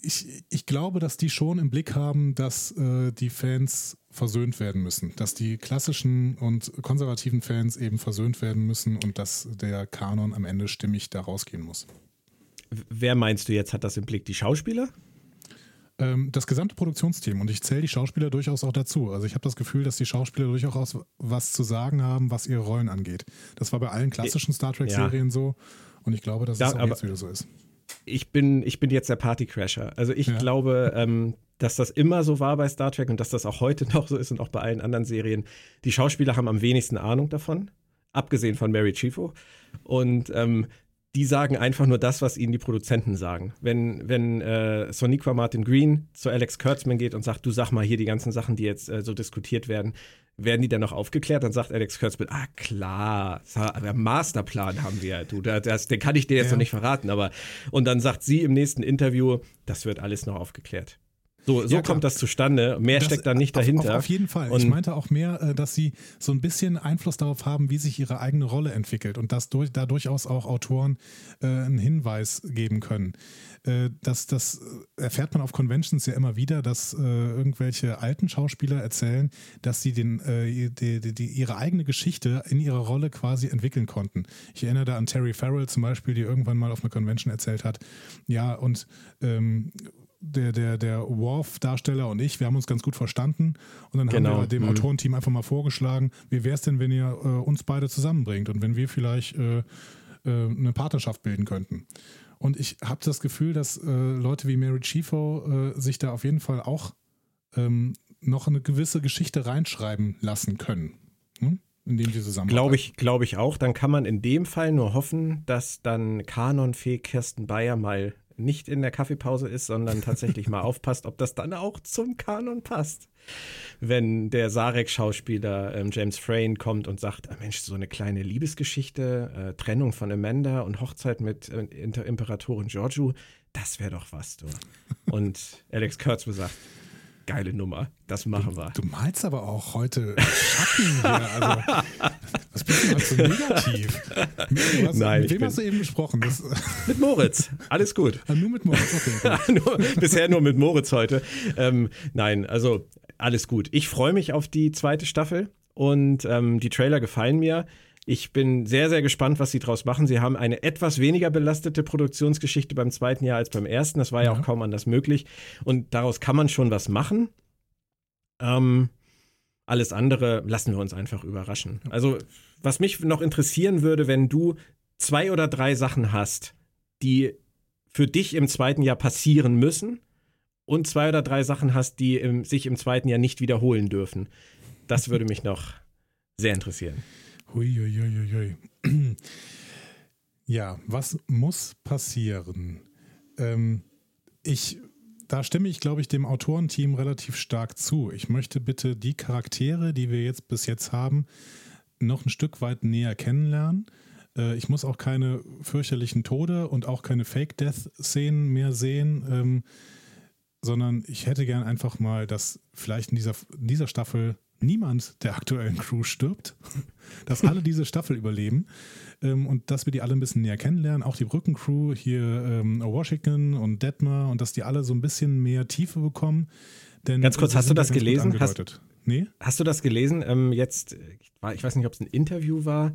ich, ich glaube, dass die schon im Blick haben, dass äh, die Fans versöhnt werden müssen. Dass die klassischen und konservativen Fans eben versöhnt werden müssen und dass der Kanon am Ende stimmig da rausgehen muss. Wer meinst du jetzt hat das im Blick? Die Schauspieler? Ähm, das gesamte Produktionsteam und ich zähle die Schauspieler durchaus auch dazu. Also ich habe das Gefühl, dass die Schauspieler durchaus was zu sagen haben, was ihre Rollen angeht. Das war bei allen klassischen Star Trek-Serien so und ich glaube, dass Ja, es auch jetzt wieder so ist. ich bin, ich bin jetzt der Partycrasher. Also ich Ja. glaube, ähm, dass das immer so war bei Star Trek und dass das auch heute [laughs] noch so ist und auch bei allen anderen Serien. Die Schauspieler haben am wenigsten Ahnung davon, abgesehen von Mary Chiefo. Und ähm, die sagen einfach nur das, was ihnen die Produzenten sagen. Wenn, wenn äh, Soniqua Martin Green zu Alex Kurtzman geht und sagt, du sag mal hier die ganzen Sachen, die jetzt äh, so diskutiert werden, werden die dann noch aufgeklärt? Dann sagt Alex Kurtzman, ah klar, der Masterplan haben wir. Du, da- das, den kann ich dir jetzt Ja. noch nicht verraten, aber und dann sagt sie im nächsten Interview, das wird alles noch aufgeklärt. So, so Ja, kommt das zustande. Mehr Das- steckt da nicht auf, dahinter. Auf, auf jeden Fall. Und- ich meinte auch mehr, äh, dass sie so ein bisschen Einfluss darauf haben, wie sich ihre eigene Rolle entwickelt und dass durch, da durchaus auch Autoren äh, einen Hinweis geben können. Äh, das, das erfährt man auf Conventions ja immer wieder, dass äh, irgendwelche alten Schauspieler erzählen, dass sie den, äh, die, die, die, ihre eigene Geschichte in ihrer Rolle quasi entwickeln konnten. Ich erinnere da an Terry Farrell zum Beispiel, die irgendwann mal auf einer Convention erzählt hat, ja, und ähm, der, der, der Worf-Darsteller und ich, wir haben uns ganz gut verstanden. Und dann Genau. haben wir dem Mhm. Autorenteam einfach mal vorgeschlagen, wie wäre es denn, wenn ihr äh, uns beide zusammenbringt und wenn wir vielleicht äh, äh, eine Partnerschaft bilden könnten. Und ich habe das Gefühl, dass äh, Leute wie Mary Chiefo äh, sich da auf jeden Fall auch ähm, noch eine gewisse Geschichte reinschreiben lassen können, hm? indem sie zusammen Glaube ich, glaube ich auch. Dann kann man in dem Fall nur hoffen, dass dann Kanonfee Kirsten Bayer mal nicht in der Kaffeepause ist, sondern tatsächlich mal [laughs] aufpasst, ob das dann auch zum Kanon passt. Wenn der Sarek-Schauspieler ähm, James Frayne kommt und sagt, ah, Mensch, so eine kleine Liebesgeschichte, äh, Trennung von Amanda und Hochzeit mit äh, Imperatorin Giorgio, das wäre doch was, du. Und Alex Kurtzman sagt, geile Nummer, das machen wir. Du malst aber auch heute Schatten hier. Also, was bist du heute so negativ? Du hast, Nein, mit wem hast du eben gesprochen? Das, Mit Moritz, alles gut. Ah, nur mit Moritz. Okay, [laughs] nur, bisher nur mit Moritz heute. Ähm, nein, also alles gut. Ich freue mich auf die zweite Staffel und ähm, die Trailer gefallen mir. Ich bin sehr, sehr gespannt, was sie draus machen. Sie haben eine etwas weniger belastete Produktionsgeschichte beim zweiten Jahr als beim ersten. Das war ja, Ja. auch kaum anders möglich. Und daraus kann man schon was machen. Ähm, alles andere lassen wir uns einfach überraschen. Also, was mich noch interessieren würde, wenn du zwei oder drei Sachen hast, die für dich im zweiten Jahr passieren müssen und zwei oder drei Sachen hast, die im, sich im zweiten Jahr nicht wiederholen dürfen. Das würde mich noch sehr interessieren. Huiuiuiui. [clears throat] Ja, was muss passieren? Ähm, ich, da stimme ich, glaube ich, dem Autorenteam relativ stark zu. Ich möchte bitte die Charaktere, die wir jetzt bis jetzt haben, noch ein Stück weit näher kennenlernen. Äh, ich muss auch keine fürchterlichen Tode und auch keine Fake-Death-Szenen mehr sehen, ähm, sondern ich hätte gern einfach mal, dass vielleicht in dieser, in dieser Staffel niemand der aktuellen Crew stirbt, [laughs] dass alle diese Staffel überleben ähm, und dass wir die alle ein bisschen näher kennenlernen, auch die Brückencrew hier ähm, Washington und Detmer und dass die alle so ein bisschen mehr Tiefe bekommen. Denn Ganz kurz, hast du das gelesen? Hast, nee? hast du das gelesen? Ähm, jetzt, ich weiß nicht, ob es ein Interview war,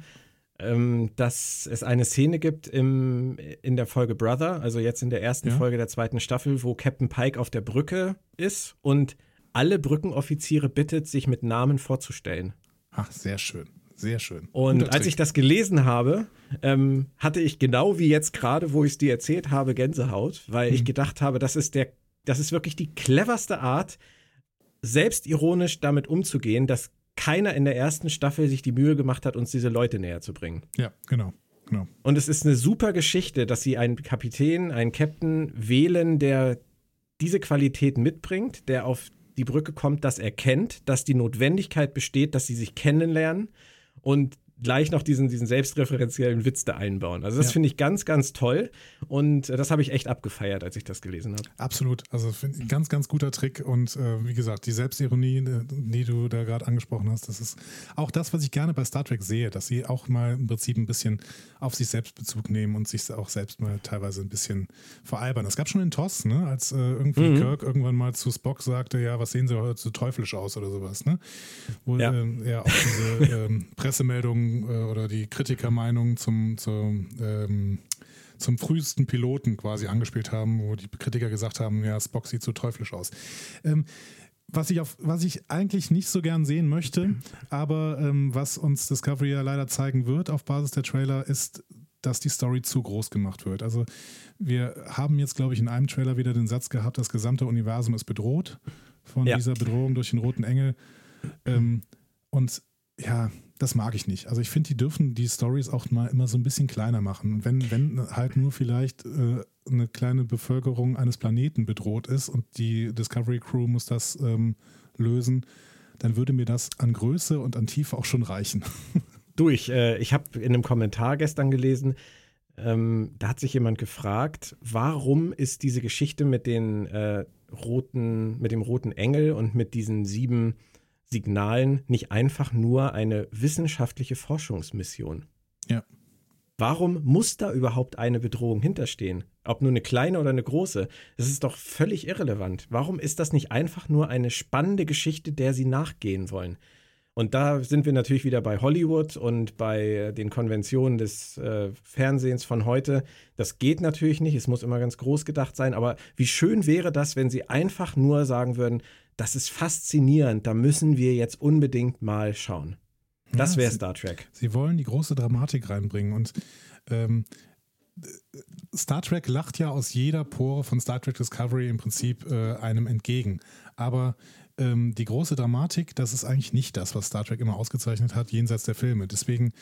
ähm, dass es eine Szene gibt im, in der Folge Brother, also jetzt in der ersten ja. Folge der zweiten Staffel, wo Captain Pike auf der Brücke ist und alle Brückenoffiziere bittet, sich mit Namen vorzustellen. Ach, sehr schön. Sehr schön. Und als ich das gelesen habe, ähm, hatte ich genau wie jetzt gerade, wo ich es dir erzählt habe, Gänsehaut, weil hm. ich gedacht habe, das ist der, das ist wirklich die cleverste Art, selbstironisch damit umzugehen, dass keiner in der ersten Staffel sich die Mühe gemacht hat, uns diese Leute näher zu bringen. Ja, genau. Genau. Und es ist eine super Geschichte, dass sie einen Kapitän, einen Captain wählen, der diese Qualität mitbringt, der auf die Brücke kommt, dass er kennt, dass die Notwendigkeit besteht, dass sie sich kennenlernen. Und gleich noch diesen, diesen selbstreferenziellen Witz da einbauen. Also das ja. finde ich ganz, ganz toll und äh, das habe ich echt abgefeiert, als ich das gelesen habe. Absolut, also ein ganz, ganz guter Trick und äh, wie gesagt, die Selbstironie, äh, die du da gerade angesprochen hast, das ist auch das, was ich gerne bei Star Trek sehe, dass sie auch mal im Prinzip ein bisschen auf sich selbst Bezug nehmen und sich auch selbst mal teilweise ein bisschen veralbern. Es gab schon in TOS, ne, als äh, irgendwie mhm. Kirk irgendwann mal zu Spock sagte, ja, was sehen sie heute so teuflisch aus oder sowas, ne? Wo ja. äh, er auch diese [laughs] ähm, Äh, oder die Kritikermeinungen zum, zum, ähm, zum frühesten Piloten quasi angespielt haben, wo die Kritiker gesagt haben, ja, Spock sieht so teuflisch aus. Ähm, was ich, auf, was ich eigentlich nicht so gern sehen möchte, [clears throat] aber ähm, was uns Discovery ja leider zeigen wird auf Basis der Trailer, ist, dass die Story zu groß gemacht wird. Also wir haben jetzt, glaube ich, in einem Trailer wieder den Satz gehabt, das gesamte Universum ist bedroht von ja. dieser Bedrohung durch den roten Engel. Ähm, und ja, das mag ich nicht. Also ich finde, die dürfen die Stories auch mal immer so ein bisschen kleiner machen. Wenn, wenn halt nur vielleicht äh, eine kleine Bevölkerung eines Planeten bedroht ist und die Discovery Crew muss das ähm, lösen, dann würde mir das an Größe und an Tiefe auch schon reichen. [laughs] Du, ich, äh, ich habe in einem Kommentar gestern gelesen, ähm, da hat sich jemand gefragt, warum ist diese Geschichte mit den äh, roten, mit dem roten Engel und mit diesen sieben Signalen nicht einfach nur eine wissenschaftliche Forschungsmission? Ja. Warum muss da überhaupt eine Bedrohung hinterstehen? Ob nur eine kleine oder eine große, das ist doch völlig irrelevant. Warum ist das nicht einfach nur eine spannende Geschichte, der sie nachgehen wollen? Und da sind wir natürlich wieder bei Hollywood und bei den Konventionen des äh, Fernsehens von heute. Das geht natürlich nicht, es muss immer ganz groß gedacht sein, aber wie schön wäre das, wenn sie einfach nur sagen würden, das ist faszinierend, da müssen wir jetzt unbedingt mal schauen. Das wäre Star Trek. Sie wollen die große Dramatik reinbringen und ähm, Star Trek lacht ja aus jeder Pore von Star Trek Discovery im Prinzip äh, einem entgegen. Aber ähm, die große Dramatik, das ist eigentlich nicht das, was Star Trek immer ausgezeichnet hat, jenseits der Filme. Deswegen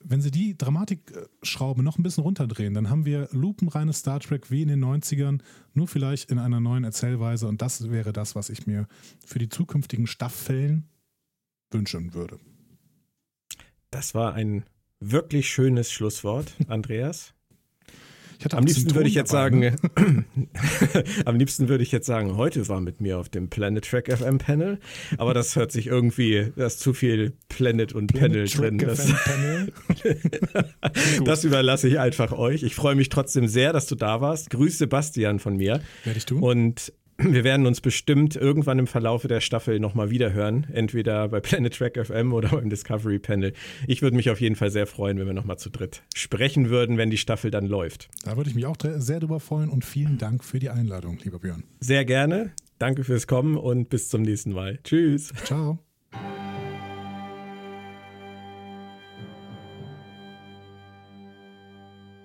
wenn sie die Dramatikschraube noch ein bisschen runterdrehen, dann haben wir lupenreines Star Trek wie in den 90ern, nur vielleicht in einer neuen Erzählweise. Und das wäre das, was ich mir für die zukünftigen Staffeln wünschen würde. Das war ein wirklich schönes Schlusswort, Andreas am liebsten würde ich jetzt dabei, sagen, [laughs] ne? am liebsten würde ich jetzt sagen, heute war mit mir auf dem Planet Track FM Panel, aber das hört sich irgendwie, da ist zu viel Planet und Planet Panel drin. Das, [laughs] das überlasse ich einfach euch. Ich freue mich trotzdem sehr, dass du da warst. Grüß Sebastian von mir. Werde ich tun. Und wir werden uns bestimmt irgendwann im Verlaufe der Staffel nochmal wiederhören. Entweder bei Planet Track FM oder beim Discovery Panel. Ich würde mich auf jeden Fall sehr freuen, wenn wir nochmal zu dritt sprechen würden, wenn die Staffel dann läuft. Da würde ich mich auch sehr drüber freuen und vielen Dank für die Einladung, lieber Björn. Sehr gerne. Danke fürs Kommen und bis zum nächsten Mal. Tschüss. Ciao.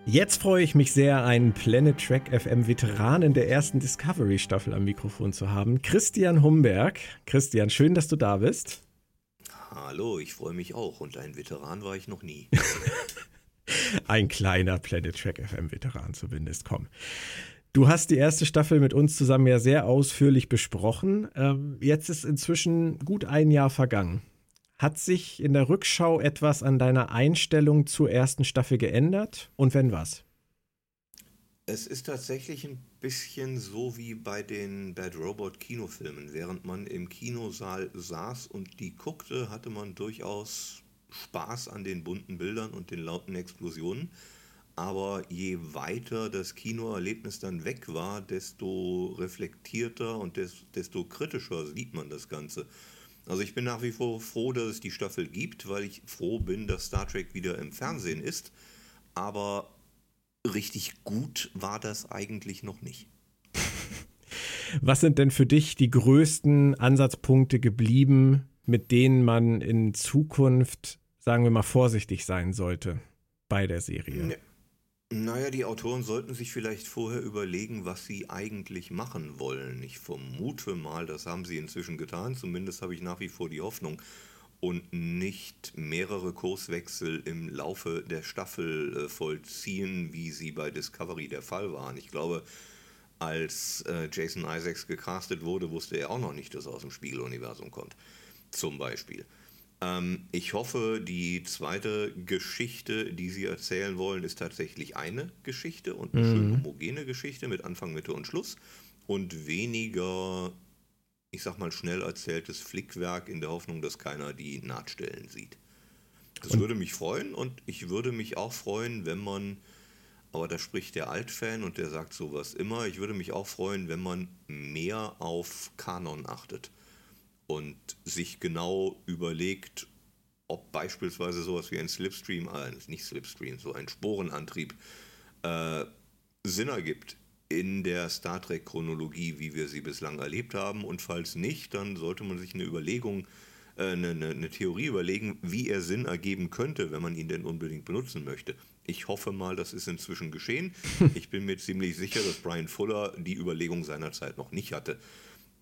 Jetzt freue ich mich sehr, einen Planet Track FM Veteranen der ersten Discovery Staffel am Mikrofon zu haben. Christian Humberg. Christian, schön, dass du da bist. Hallo, ich freue mich auch und ein Veteran war ich noch nie. [laughs] ein kleiner Planet Track FM Veteran zumindest, komm. Du hast die erste Staffel mit uns zusammen ja sehr ausführlich besprochen. Ähm, jetzt ist inzwischen gut ein Jahr vergangen. Hat sich in der Rückschau etwas an deiner Einstellung zur ersten Staffel geändert? Und wenn was? Es ist tatsächlich ein bisschen so wie bei den Bad Robot Kinofilmen. Während man im Kinosaal saß und die guckte, hatte man durchaus Spaß an den bunten Bildern und den lauten Explosionen. Aber je weiter das Kinoerlebnis dann weg war, desto reflektierter und desto kritischer sieht man das Ganze. Also ich bin nach wie vor froh, dass es die Staffel gibt, weil ich froh bin, dass Star Trek wieder im Fernsehen ist. Aber richtig gut war das eigentlich noch nicht. [laughs] Was sind denn für dich die größten Ansatzpunkte geblieben, mit denen man in Zukunft, sagen wir mal, vorsichtig sein sollte bei der Serie? Ne. Naja, die Autoren sollten sich vielleicht vorher überlegen, was sie eigentlich machen wollen. Ich vermute mal, das haben sie inzwischen getan, zumindest habe ich nach wie vor die Hoffnung. Und nicht mehrere Kurswechsel im Laufe der Staffel äh, vollziehen, wie sie bei Discovery der Fall waren. Ich glaube, als äh, Jason Isaacs gecastet wurde, wusste er auch noch nicht, dass er aus dem Spiegeluniversum kommt. Zum Beispiel. Ähm, ich hoffe, die zweite Geschichte, die Sie erzählen wollen, ist tatsächlich eine Geschichte und eine mhm. schön homogene Geschichte mit Anfang, Mitte und Schluss und weniger, ich sag mal, schnell erzähltes Flickwerk in der Hoffnung, dass keiner die Nahtstellen sieht. Das und würde mich freuen und ich würde mich auch freuen, wenn man, aber da spricht der Altfan und der sagt sowas immer, ich würde mich auch freuen, wenn man mehr auf Kanon achtet und sich genau überlegt, ob beispielsweise sowas wie ein Slipstream, äh, nicht Slipstream, so ein Sporenantrieb äh, Sinn ergibt in der Star Trek-Chronologie, wie wir sie bislang erlebt haben. Und falls nicht, dann sollte man sich eine Überlegung, äh, eine, eine, eine Theorie überlegen, wie er Sinn ergeben könnte, wenn man ihn denn unbedingt benutzen möchte. Ich hoffe mal, das ist inzwischen geschehen. [laughs] Ich bin mir ziemlich sicher, dass Brian Fuller die Überlegung seinerzeit noch nicht hatte.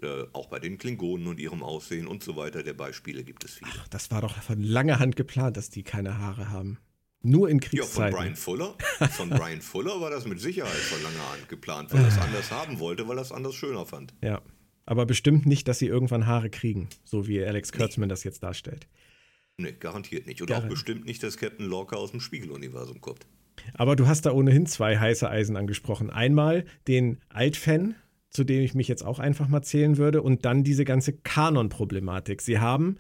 Äh, auch bei den Klingonen und ihrem Aussehen und so weiter. Der Beispiele gibt es viele. Ach, das war doch von langer Hand geplant, dass die keine Haare haben. Nur in Kriegszeiten. Ja, von Brian Fuller. [laughs] Von Brian Fuller war das mit Sicherheit von langer Hand geplant, weil er es anders haben wollte, weil er es anders schöner fand. Ja. Aber bestimmt nicht, dass sie irgendwann Haare kriegen, so wie Alex Kurtzman nee. das jetzt darstellt. Nee, garantiert nicht. Und Gar auch bestimmt nicht, dass Captain Lorca aus dem Spiegeluniversum kommt. Aber du hast da ohnehin zwei heiße Eisen angesprochen. Einmal den Altfan, zu dem ich mich jetzt auch einfach mal zählen würde, und dann diese ganze Kanon-Problematik. Sie haben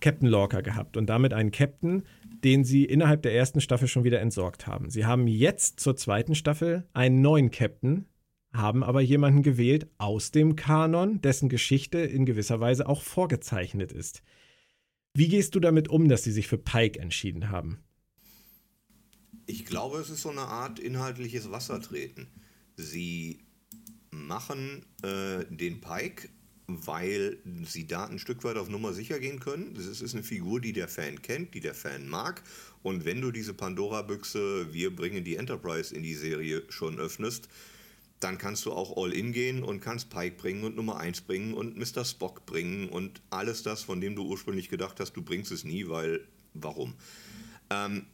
Captain Lorca gehabt und damit einen Captain, den sie innerhalb der ersten Staffel schon wieder entsorgt haben. Sie haben jetzt zur zweiten Staffel einen neuen Captain, haben aber jemanden gewählt aus dem Kanon, dessen Geschichte in gewisser Weise auch vorgezeichnet ist. Wie gehst du damit um, dass sie sich für Pike entschieden haben? Ich glaube, es ist so eine Art inhaltliches Wassertreten. Sie machen äh, den Pike, weil sie da ein Stück weit auf Nummer sicher gehen können. Das ist eine Figur, die der Fan kennt, die der Fan mag. Und wenn du diese Pandora-Büchse, wir bringen die Enterprise in die Serie schon öffnest, dann kannst du auch All-In gehen und kannst Pike bringen und Nummer 1 bringen und Mr. Spock bringen und alles das, von dem du ursprünglich gedacht hast, du bringst es nie, weil warum? Ähm,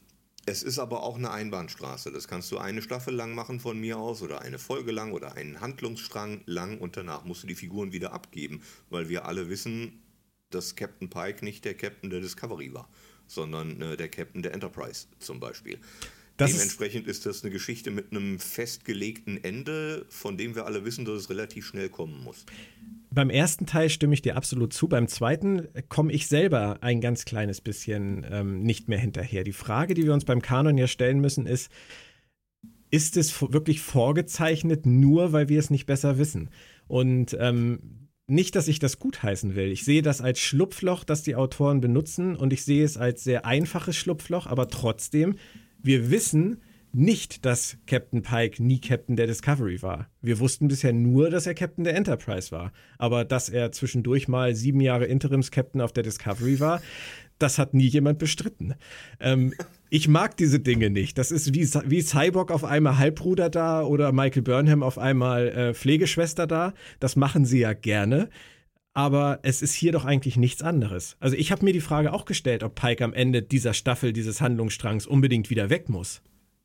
es ist aber auch eine Einbahnstraße. Das kannst du eine Staffel lang machen von mir aus oder eine Folge lang oder einen Handlungsstrang lang und danach musst du die Figuren wieder abgeben, weil wir alle wissen, dass Captain Pike nicht der Captain der Discovery war, sondern äh, der Captain der Enterprise zum Beispiel. Das Dementsprechend ist das eine Geschichte mit einem festgelegten Ende, von dem wir alle wissen, dass es relativ schnell kommen muss. Beim ersten Teil stimme ich dir absolut zu. Beim zweiten komme ich selber ein ganz kleines bisschen ähm, nicht mehr hinterher. Die Frage, die wir uns beim Kanon ja stellen müssen, ist, ist es wirklich vorgezeichnet, nur weil wir es nicht besser wissen? Und ähm, nicht, dass ich das gutheißen will. Ich sehe das als Schlupfloch, das die Autoren benutzen und ich sehe es als sehr einfaches Schlupfloch, aber trotzdem, wir wissen, nicht, dass Captain Pike nie Captain der Discovery war. Wir wussten bisher nur, dass er Captain der Enterprise war. Aber dass er zwischendurch mal sieben Jahre Interims-Captain auf der Discovery war, das hat nie jemand bestritten. Ähm, ich mag diese Dinge nicht. Das ist wie, wie Cyborg auf einmal Halbbruder da oder Michael Burnham auf einmal äh, Pflegeschwester da. Das machen sie ja gerne. Aber es ist hier doch eigentlich nichts anderes. Also ich habe mir die Frage auch gestellt, ob Pike am Ende dieser Staffel, dieses Handlungsstrangs unbedingt wieder weg muss.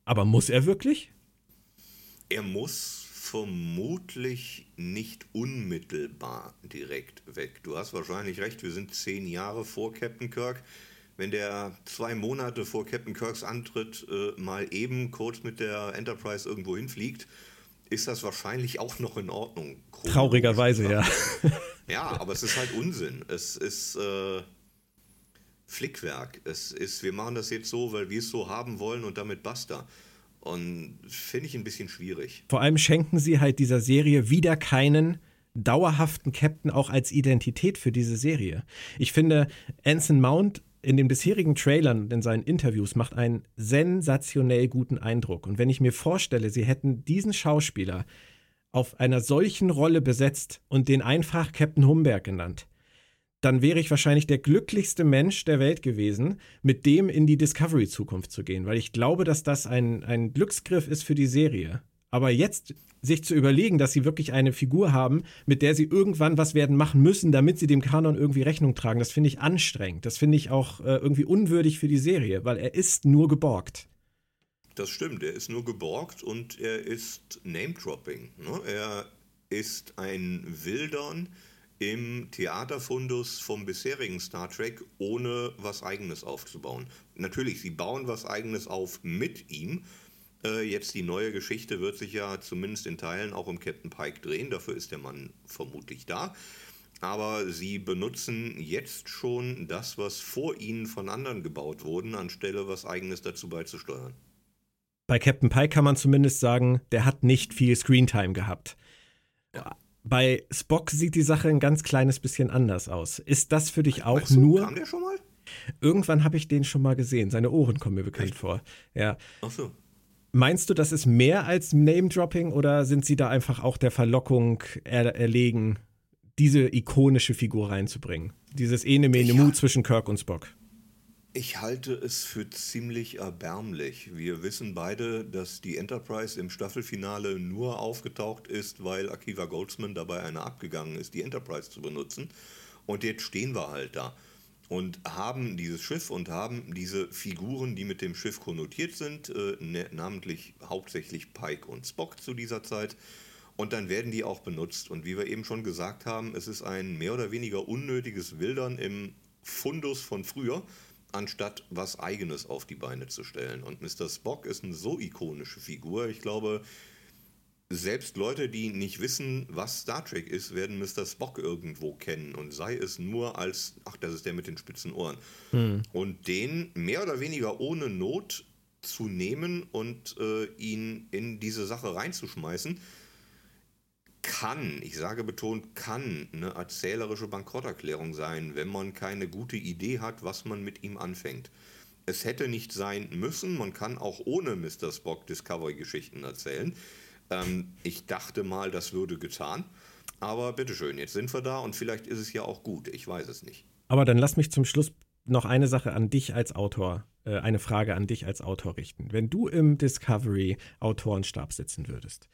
Aber muss er wirklich? Er muss vermutlich nicht unmittelbar direkt weg. Du hast wahrscheinlich recht, wir sind zehn Jahre vor Captain Kirk. Wenn der zwei Monate vor Captain Kirks Antritt äh, mal eben kurz mit der Enterprise irgendwo hinfliegt, ist das wahrscheinlich auch noch in Ordnung. Traurigerweise, ja. Ja, aber es ist halt Unsinn. Es ist äh, Flickwerk. Es ist, wir machen das jetzt so, weil wir es so haben wollen und damit basta. Und finde ich ein bisschen schwierig. Vor allem schenken sie halt dieser Serie wieder keinen dauerhaften Captain auch als Identität für diese Serie. Ich finde, Anson Mount in den bisherigen Trailern und in seinen Interviews macht einen sensationell guten Eindruck. Und wenn ich mir vorstelle, sie hätten diesen Schauspieler auf einer solchen Rolle besetzt und den einfach Captain Humberg genannt, dann wäre ich wahrscheinlich der glücklichste Mensch der Welt gewesen, mit dem in die Discovery-Zukunft zu gehen, weil ich glaube, dass das ein, ein Glücksgriff ist für die Serie. Aber jetzt sich zu überlegen, dass sie wirklich eine Figur haben, mit der sie irgendwann was werden machen müssen, damit sie dem Kanon irgendwie Rechnung tragen, das finde ich anstrengend. Das finde ich auch äh, irgendwie unwürdig für die Serie, weil er ist nur geborgt. Das stimmt, er ist nur geborgt und er ist Name-Dropping. Ne? Er ist ein Wildern im Theaterfundus vom bisherigen Star Trek, ohne was Eigenes aufzubauen. Natürlich, sie bauen was Eigenes auf mit ihm, äh, jetzt die neue Geschichte wird sich ja zumindest in Teilen auch um Captain Pike drehen. Dafür ist der Mann vermutlich da. Aber sie benutzen jetzt schon das, was vor ihnen von anderen gebaut wurde, anstelle was eigenes dazu beizusteuern. Bei Captain Pike kann man zumindest sagen, der hat nicht viel Screentime gehabt. Ja. Bei Spock sieht die Sache ein ganz kleines bisschen anders aus. Ist das für dich auch weißt du, nur. Kam der schon mal? Irgendwann habe ich den schon mal gesehen. Seine Ohren kommen mir bekannt Echt? vor. Ja. Ach so. Meinst du, das ist mehr als Name-Dropping oder sind sie da einfach auch der Verlockung er erlegen, diese ikonische Figur reinzubringen? Dieses Ene Mene Mu zwischen Kirk und Spock. Ich halte es für ziemlich erbärmlich. Wir wissen beide, dass die Enterprise im Staffelfinale nur aufgetaucht ist, weil Akiva Goldsman dabei einer abgegangen ist, die Enterprise zu benutzen. Und jetzt stehen wir halt da und haben dieses Schiff und haben diese Figuren, die mit dem Schiff konnotiert sind, äh, ne, namentlich hauptsächlich Pike und Spock zu dieser Zeit. Und dann werden die auch benutzt. Und wie wir eben schon gesagt haben, es ist ein mehr oder weniger unnötiges Wildern im Fundus von früher, anstatt was Eigenes auf die Beine zu stellen. Und Mr. Spock ist eine so ikonische Figur. Ich glaube, selbst Leute, die nicht wissen, was Star Trek ist, werden Mr. Spock irgendwo kennen und sei es nur als, ach, das ist der mit den spitzen Ohren. Hm. Und den mehr oder weniger ohne Not zu nehmen und äh, ihn in diese Sache reinzuschmeißen, kann, ich sage betont, kann eine erzählerische Bankrotterklärung sein, wenn man keine gute Idee hat, was man mit ihm anfängt. Es hätte nicht sein müssen, man kann auch ohne Mr. Spock Discovery-Geschichten erzählen. Ähm, ich dachte mal, das würde getan. Aber bitteschön, jetzt sind wir da und vielleicht ist es ja auch gut. Ich weiß es nicht. Aber dann lass mich zum Schluss noch eine Sache an dich als Autor, äh, eine Frage an dich als Autor richten. Wenn du im Discovery Autorenstab sitzen würdest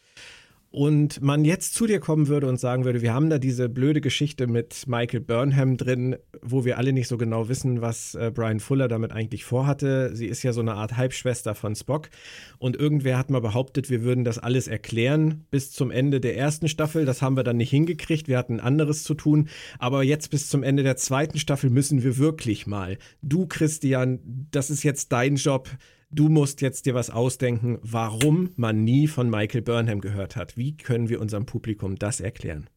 und man jetzt zu dir kommen würde und sagen würde, wir haben da diese blöde Geschichte mit Michael Burnham drin, wo wir alle nicht so genau wissen, was äh, Brian Fuller damit eigentlich vorhatte. Sie ist ja so eine Art Halbschwester von Spock und irgendwer hat mal behauptet, wir würden das alles erklären bis zum Ende der ersten Staffel. Das haben wir dann nicht hingekriegt, wir hatten anderes zu tun, aber jetzt bis zum Ende der zweiten Staffel müssen wir wirklich mal. Du Christian, das ist jetzt dein Job du musst jetzt dir was ausdenken, warum man nie von Michael Burnham gehört hat. Wie können wir unserem Publikum das erklären?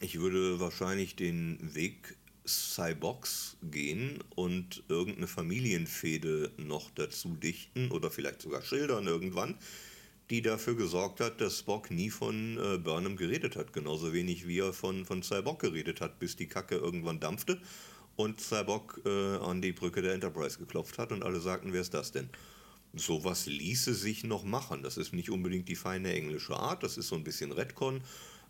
Ich würde wahrscheinlich den Weg Cybox gehen und irgendeine Familienfehde noch dazu dichten oder vielleicht sogar schildern irgendwann, die dafür gesorgt hat, dass Spock nie von äh, Burnham geredet hat. Genauso wenig wie er von, von Cyborg geredet hat, bis die Kacke irgendwann dampfte und Cyborg äh, an die Brücke der Enterprise geklopft hat und alle sagten, wer ist das denn? Sowas ließe sich noch machen. Das ist nicht unbedingt die feine englische Art, das ist so ein bisschen Redcon,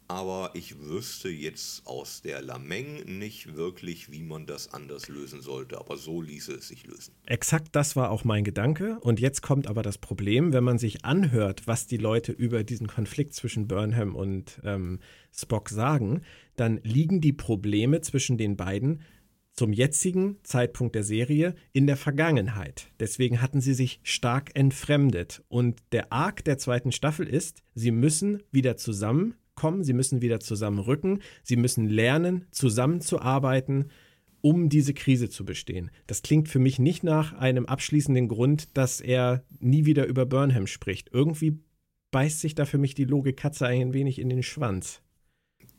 aber ich wüsste jetzt aus der Lameng nicht wirklich, wie man das anders lösen sollte. Aber so ließe es sich lösen. Exakt das war auch mein Gedanke. Und jetzt kommt aber das Problem, wenn man sich anhört, was die Leute über diesen Konflikt zwischen Burnham und ähm, Spock sagen, dann liegen die Probleme zwischen den beiden zum jetzigen Zeitpunkt der Serie in der Vergangenheit. Deswegen hatten sie sich stark entfremdet. Und der Arc der zweiten Staffel ist, sie müssen wieder zusammenkommen, sie müssen wieder zusammenrücken, sie müssen lernen, zusammenzuarbeiten, um diese Krise zu bestehen. Das klingt für mich nicht nach einem abschließenden Grund, dass er nie wieder über Burnham spricht. Irgendwie beißt sich da für mich die Logik Katze ein wenig in den Schwanz.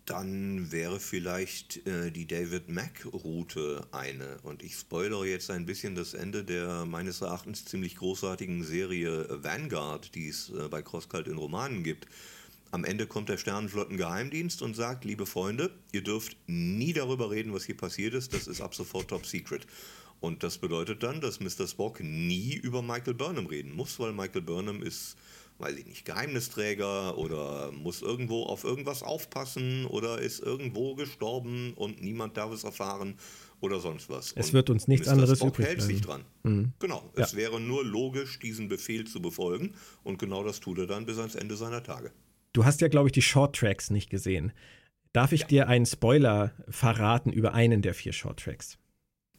Dann wäre vielleicht äh, die David Mack-Route eine. Und ich spoilere jetzt ein bisschen das Ende der meines Erachtens ziemlich großartigen Serie Vanguard, die es äh, bei Crosskalt in Romanen gibt. Am Ende kommt der Sternenflottengeheimdienst und sagt, liebe Freunde, ihr dürft nie darüber reden, was hier passiert ist. Das ist ab sofort top secret. Und das bedeutet dann, dass Mr. Spock nie über Michael Burnham reden muss, weil Michael Burnham ist weiß ich nicht, Geheimnisträger oder muss irgendwo auf irgendwas aufpassen oder ist irgendwo gestorben und niemand darf es erfahren oder sonst was. Es und wird uns nichts Mr. anderes Spock übrig hält sich dran. Mhm. Genau, ja. es wäre nur logisch, diesen Befehl zu befolgen und genau das tut er dann bis ans Ende seiner Tage. Du hast ja, glaube ich, die Short Tracks nicht gesehen. Darf ich ja. dir einen Spoiler verraten über einen der vier Short Tracks?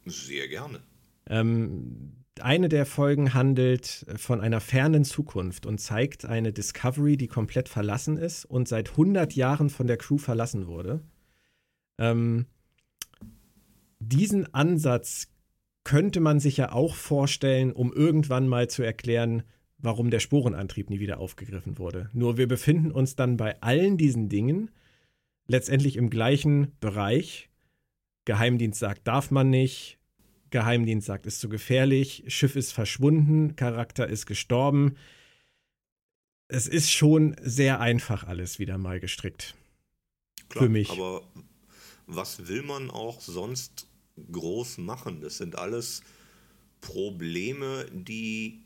Sehr gerne. Ähm, eine der Folgen handelt von einer fernen Zukunft und zeigt eine Discovery, die komplett verlassen ist und seit 100 Jahren von der Crew verlassen wurde. Ähm, diesen Ansatz könnte man sich ja auch vorstellen, um irgendwann mal zu erklären, warum der Sporenantrieb nie wieder aufgegriffen wurde. Nur wir befinden uns dann bei allen diesen Dingen letztendlich im gleichen Bereich. Geheimdienst sagt, darf man nicht, Geheimdienst sagt, ist zu gefährlich, Schiff ist verschwunden, Charakter ist gestorben. Es ist schon sehr einfach alles wieder mal gestrickt. Klar, für mich. Aber was will man auch sonst groß machen? Das sind alles Probleme, die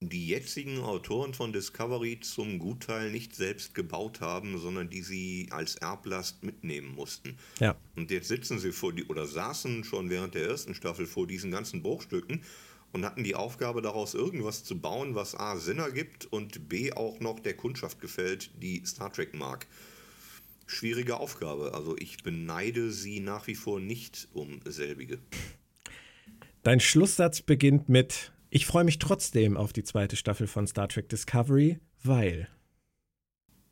die jetzigen Autoren von Discovery zum Gutteil nicht selbst gebaut haben, sondern die sie als Erblast mitnehmen mussten. Ja. Und jetzt sitzen sie vor die oder saßen schon während der ersten Staffel vor diesen ganzen Bruchstücken und hatten die Aufgabe daraus irgendwas zu bauen, was A Sinn ergibt und B auch noch der Kundschaft gefällt, die Star Trek mag. Schwierige Aufgabe. Also ich beneide sie nach wie vor nicht um selbige. Dein Schlusssatz beginnt mit ich freue mich trotzdem auf die zweite Staffel von Star Trek Discovery, weil.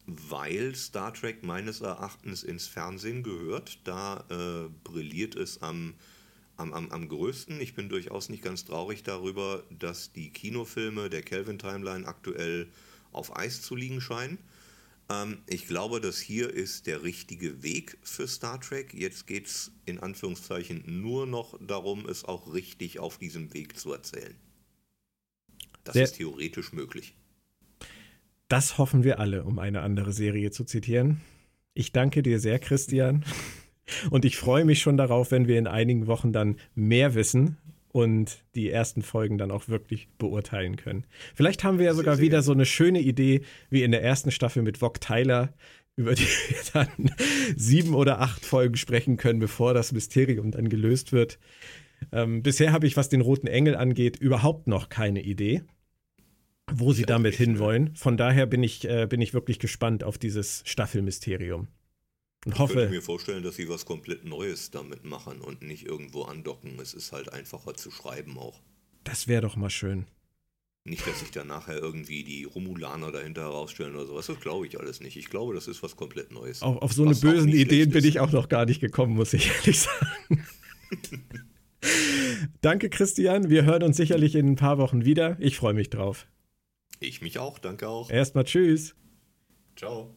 Weil Star Trek meines Erachtens ins Fernsehen gehört. Da äh, brilliert es am, am, am, am größten. Ich bin durchaus nicht ganz traurig darüber, dass die Kinofilme der Kelvin Timeline aktuell auf Eis zu liegen scheinen. Ähm, ich glaube, das hier ist der richtige Weg für Star Trek. Jetzt geht es in Anführungszeichen nur noch darum, es auch richtig auf diesem Weg zu erzählen. Das Sehr, ist theoretisch möglich. Das hoffen wir alle, um eine andere Serie zu zitieren. Ich danke dir sehr, Christian. Und ich freue mich schon darauf, wenn wir in einigen Wochen dann mehr wissen und die ersten Folgen dann auch wirklich beurteilen können. Vielleicht haben wir ja sogar wieder so eine schöne Idee wie in der ersten Staffel mit Vog Tyler, über die [laughs] wir dann sieben oder acht Folgen sprechen können, bevor das Mysterium dann gelöst wird. Ähm, bisher habe ich, was den Roten Engel angeht, überhaupt noch keine Idee wo sie damit hinwollen. Von daher bin ich, äh, bin ich wirklich gespannt auf dieses Staffelmysterium. Und ich hoffe, könnte mir vorstellen, dass sie was komplett Neues damit machen und nicht irgendwo andocken. Es ist halt einfacher zu schreiben auch. Das wäre doch mal schön. Nicht, dass sich da nachher irgendwie die Romulaner dahinter herausstellen oder sowas. Das glaube ich alles nicht. Ich glaube, das ist was komplett Neues. Auf, auf so eine bösen Ideen bin ich auch noch gar nicht gekommen, muss ich ehrlich sagen. [laughs] Danke, Christian. Wir hören uns sicherlich in ein paar Wochen wieder. Ich freue mich drauf. Ich mich auch, danke auch. Erstmal tschüss. Ciao.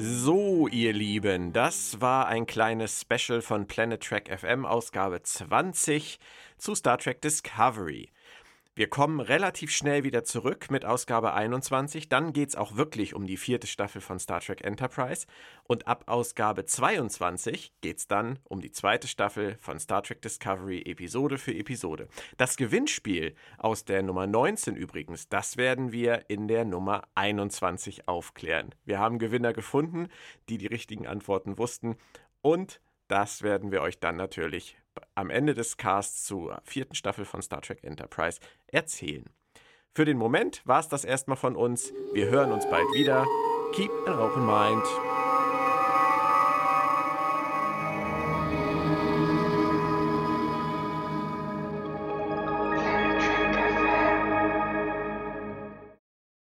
So, ihr Lieben, das war ein kleines Special von Planet Trek FM, Ausgabe 20 zu Star Trek Discovery. Wir kommen relativ schnell wieder zurück mit Ausgabe 21. Dann geht es auch wirklich um die vierte Staffel von Star Trek Enterprise. Und ab Ausgabe 22 geht es dann um die zweite Staffel von Star Trek Discovery Episode für Episode. Das Gewinnspiel aus der Nummer 19 übrigens, das werden wir in der Nummer 21 aufklären. Wir haben Gewinner gefunden, die die richtigen Antworten wussten. Und das werden wir euch dann natürlich am Ende des Casts zur vierten Staffel von Star Trek Enterprise erzählen. Für den Moment war es das erstmal von uns. Wir hören uns bald wieder. Keep an open mind.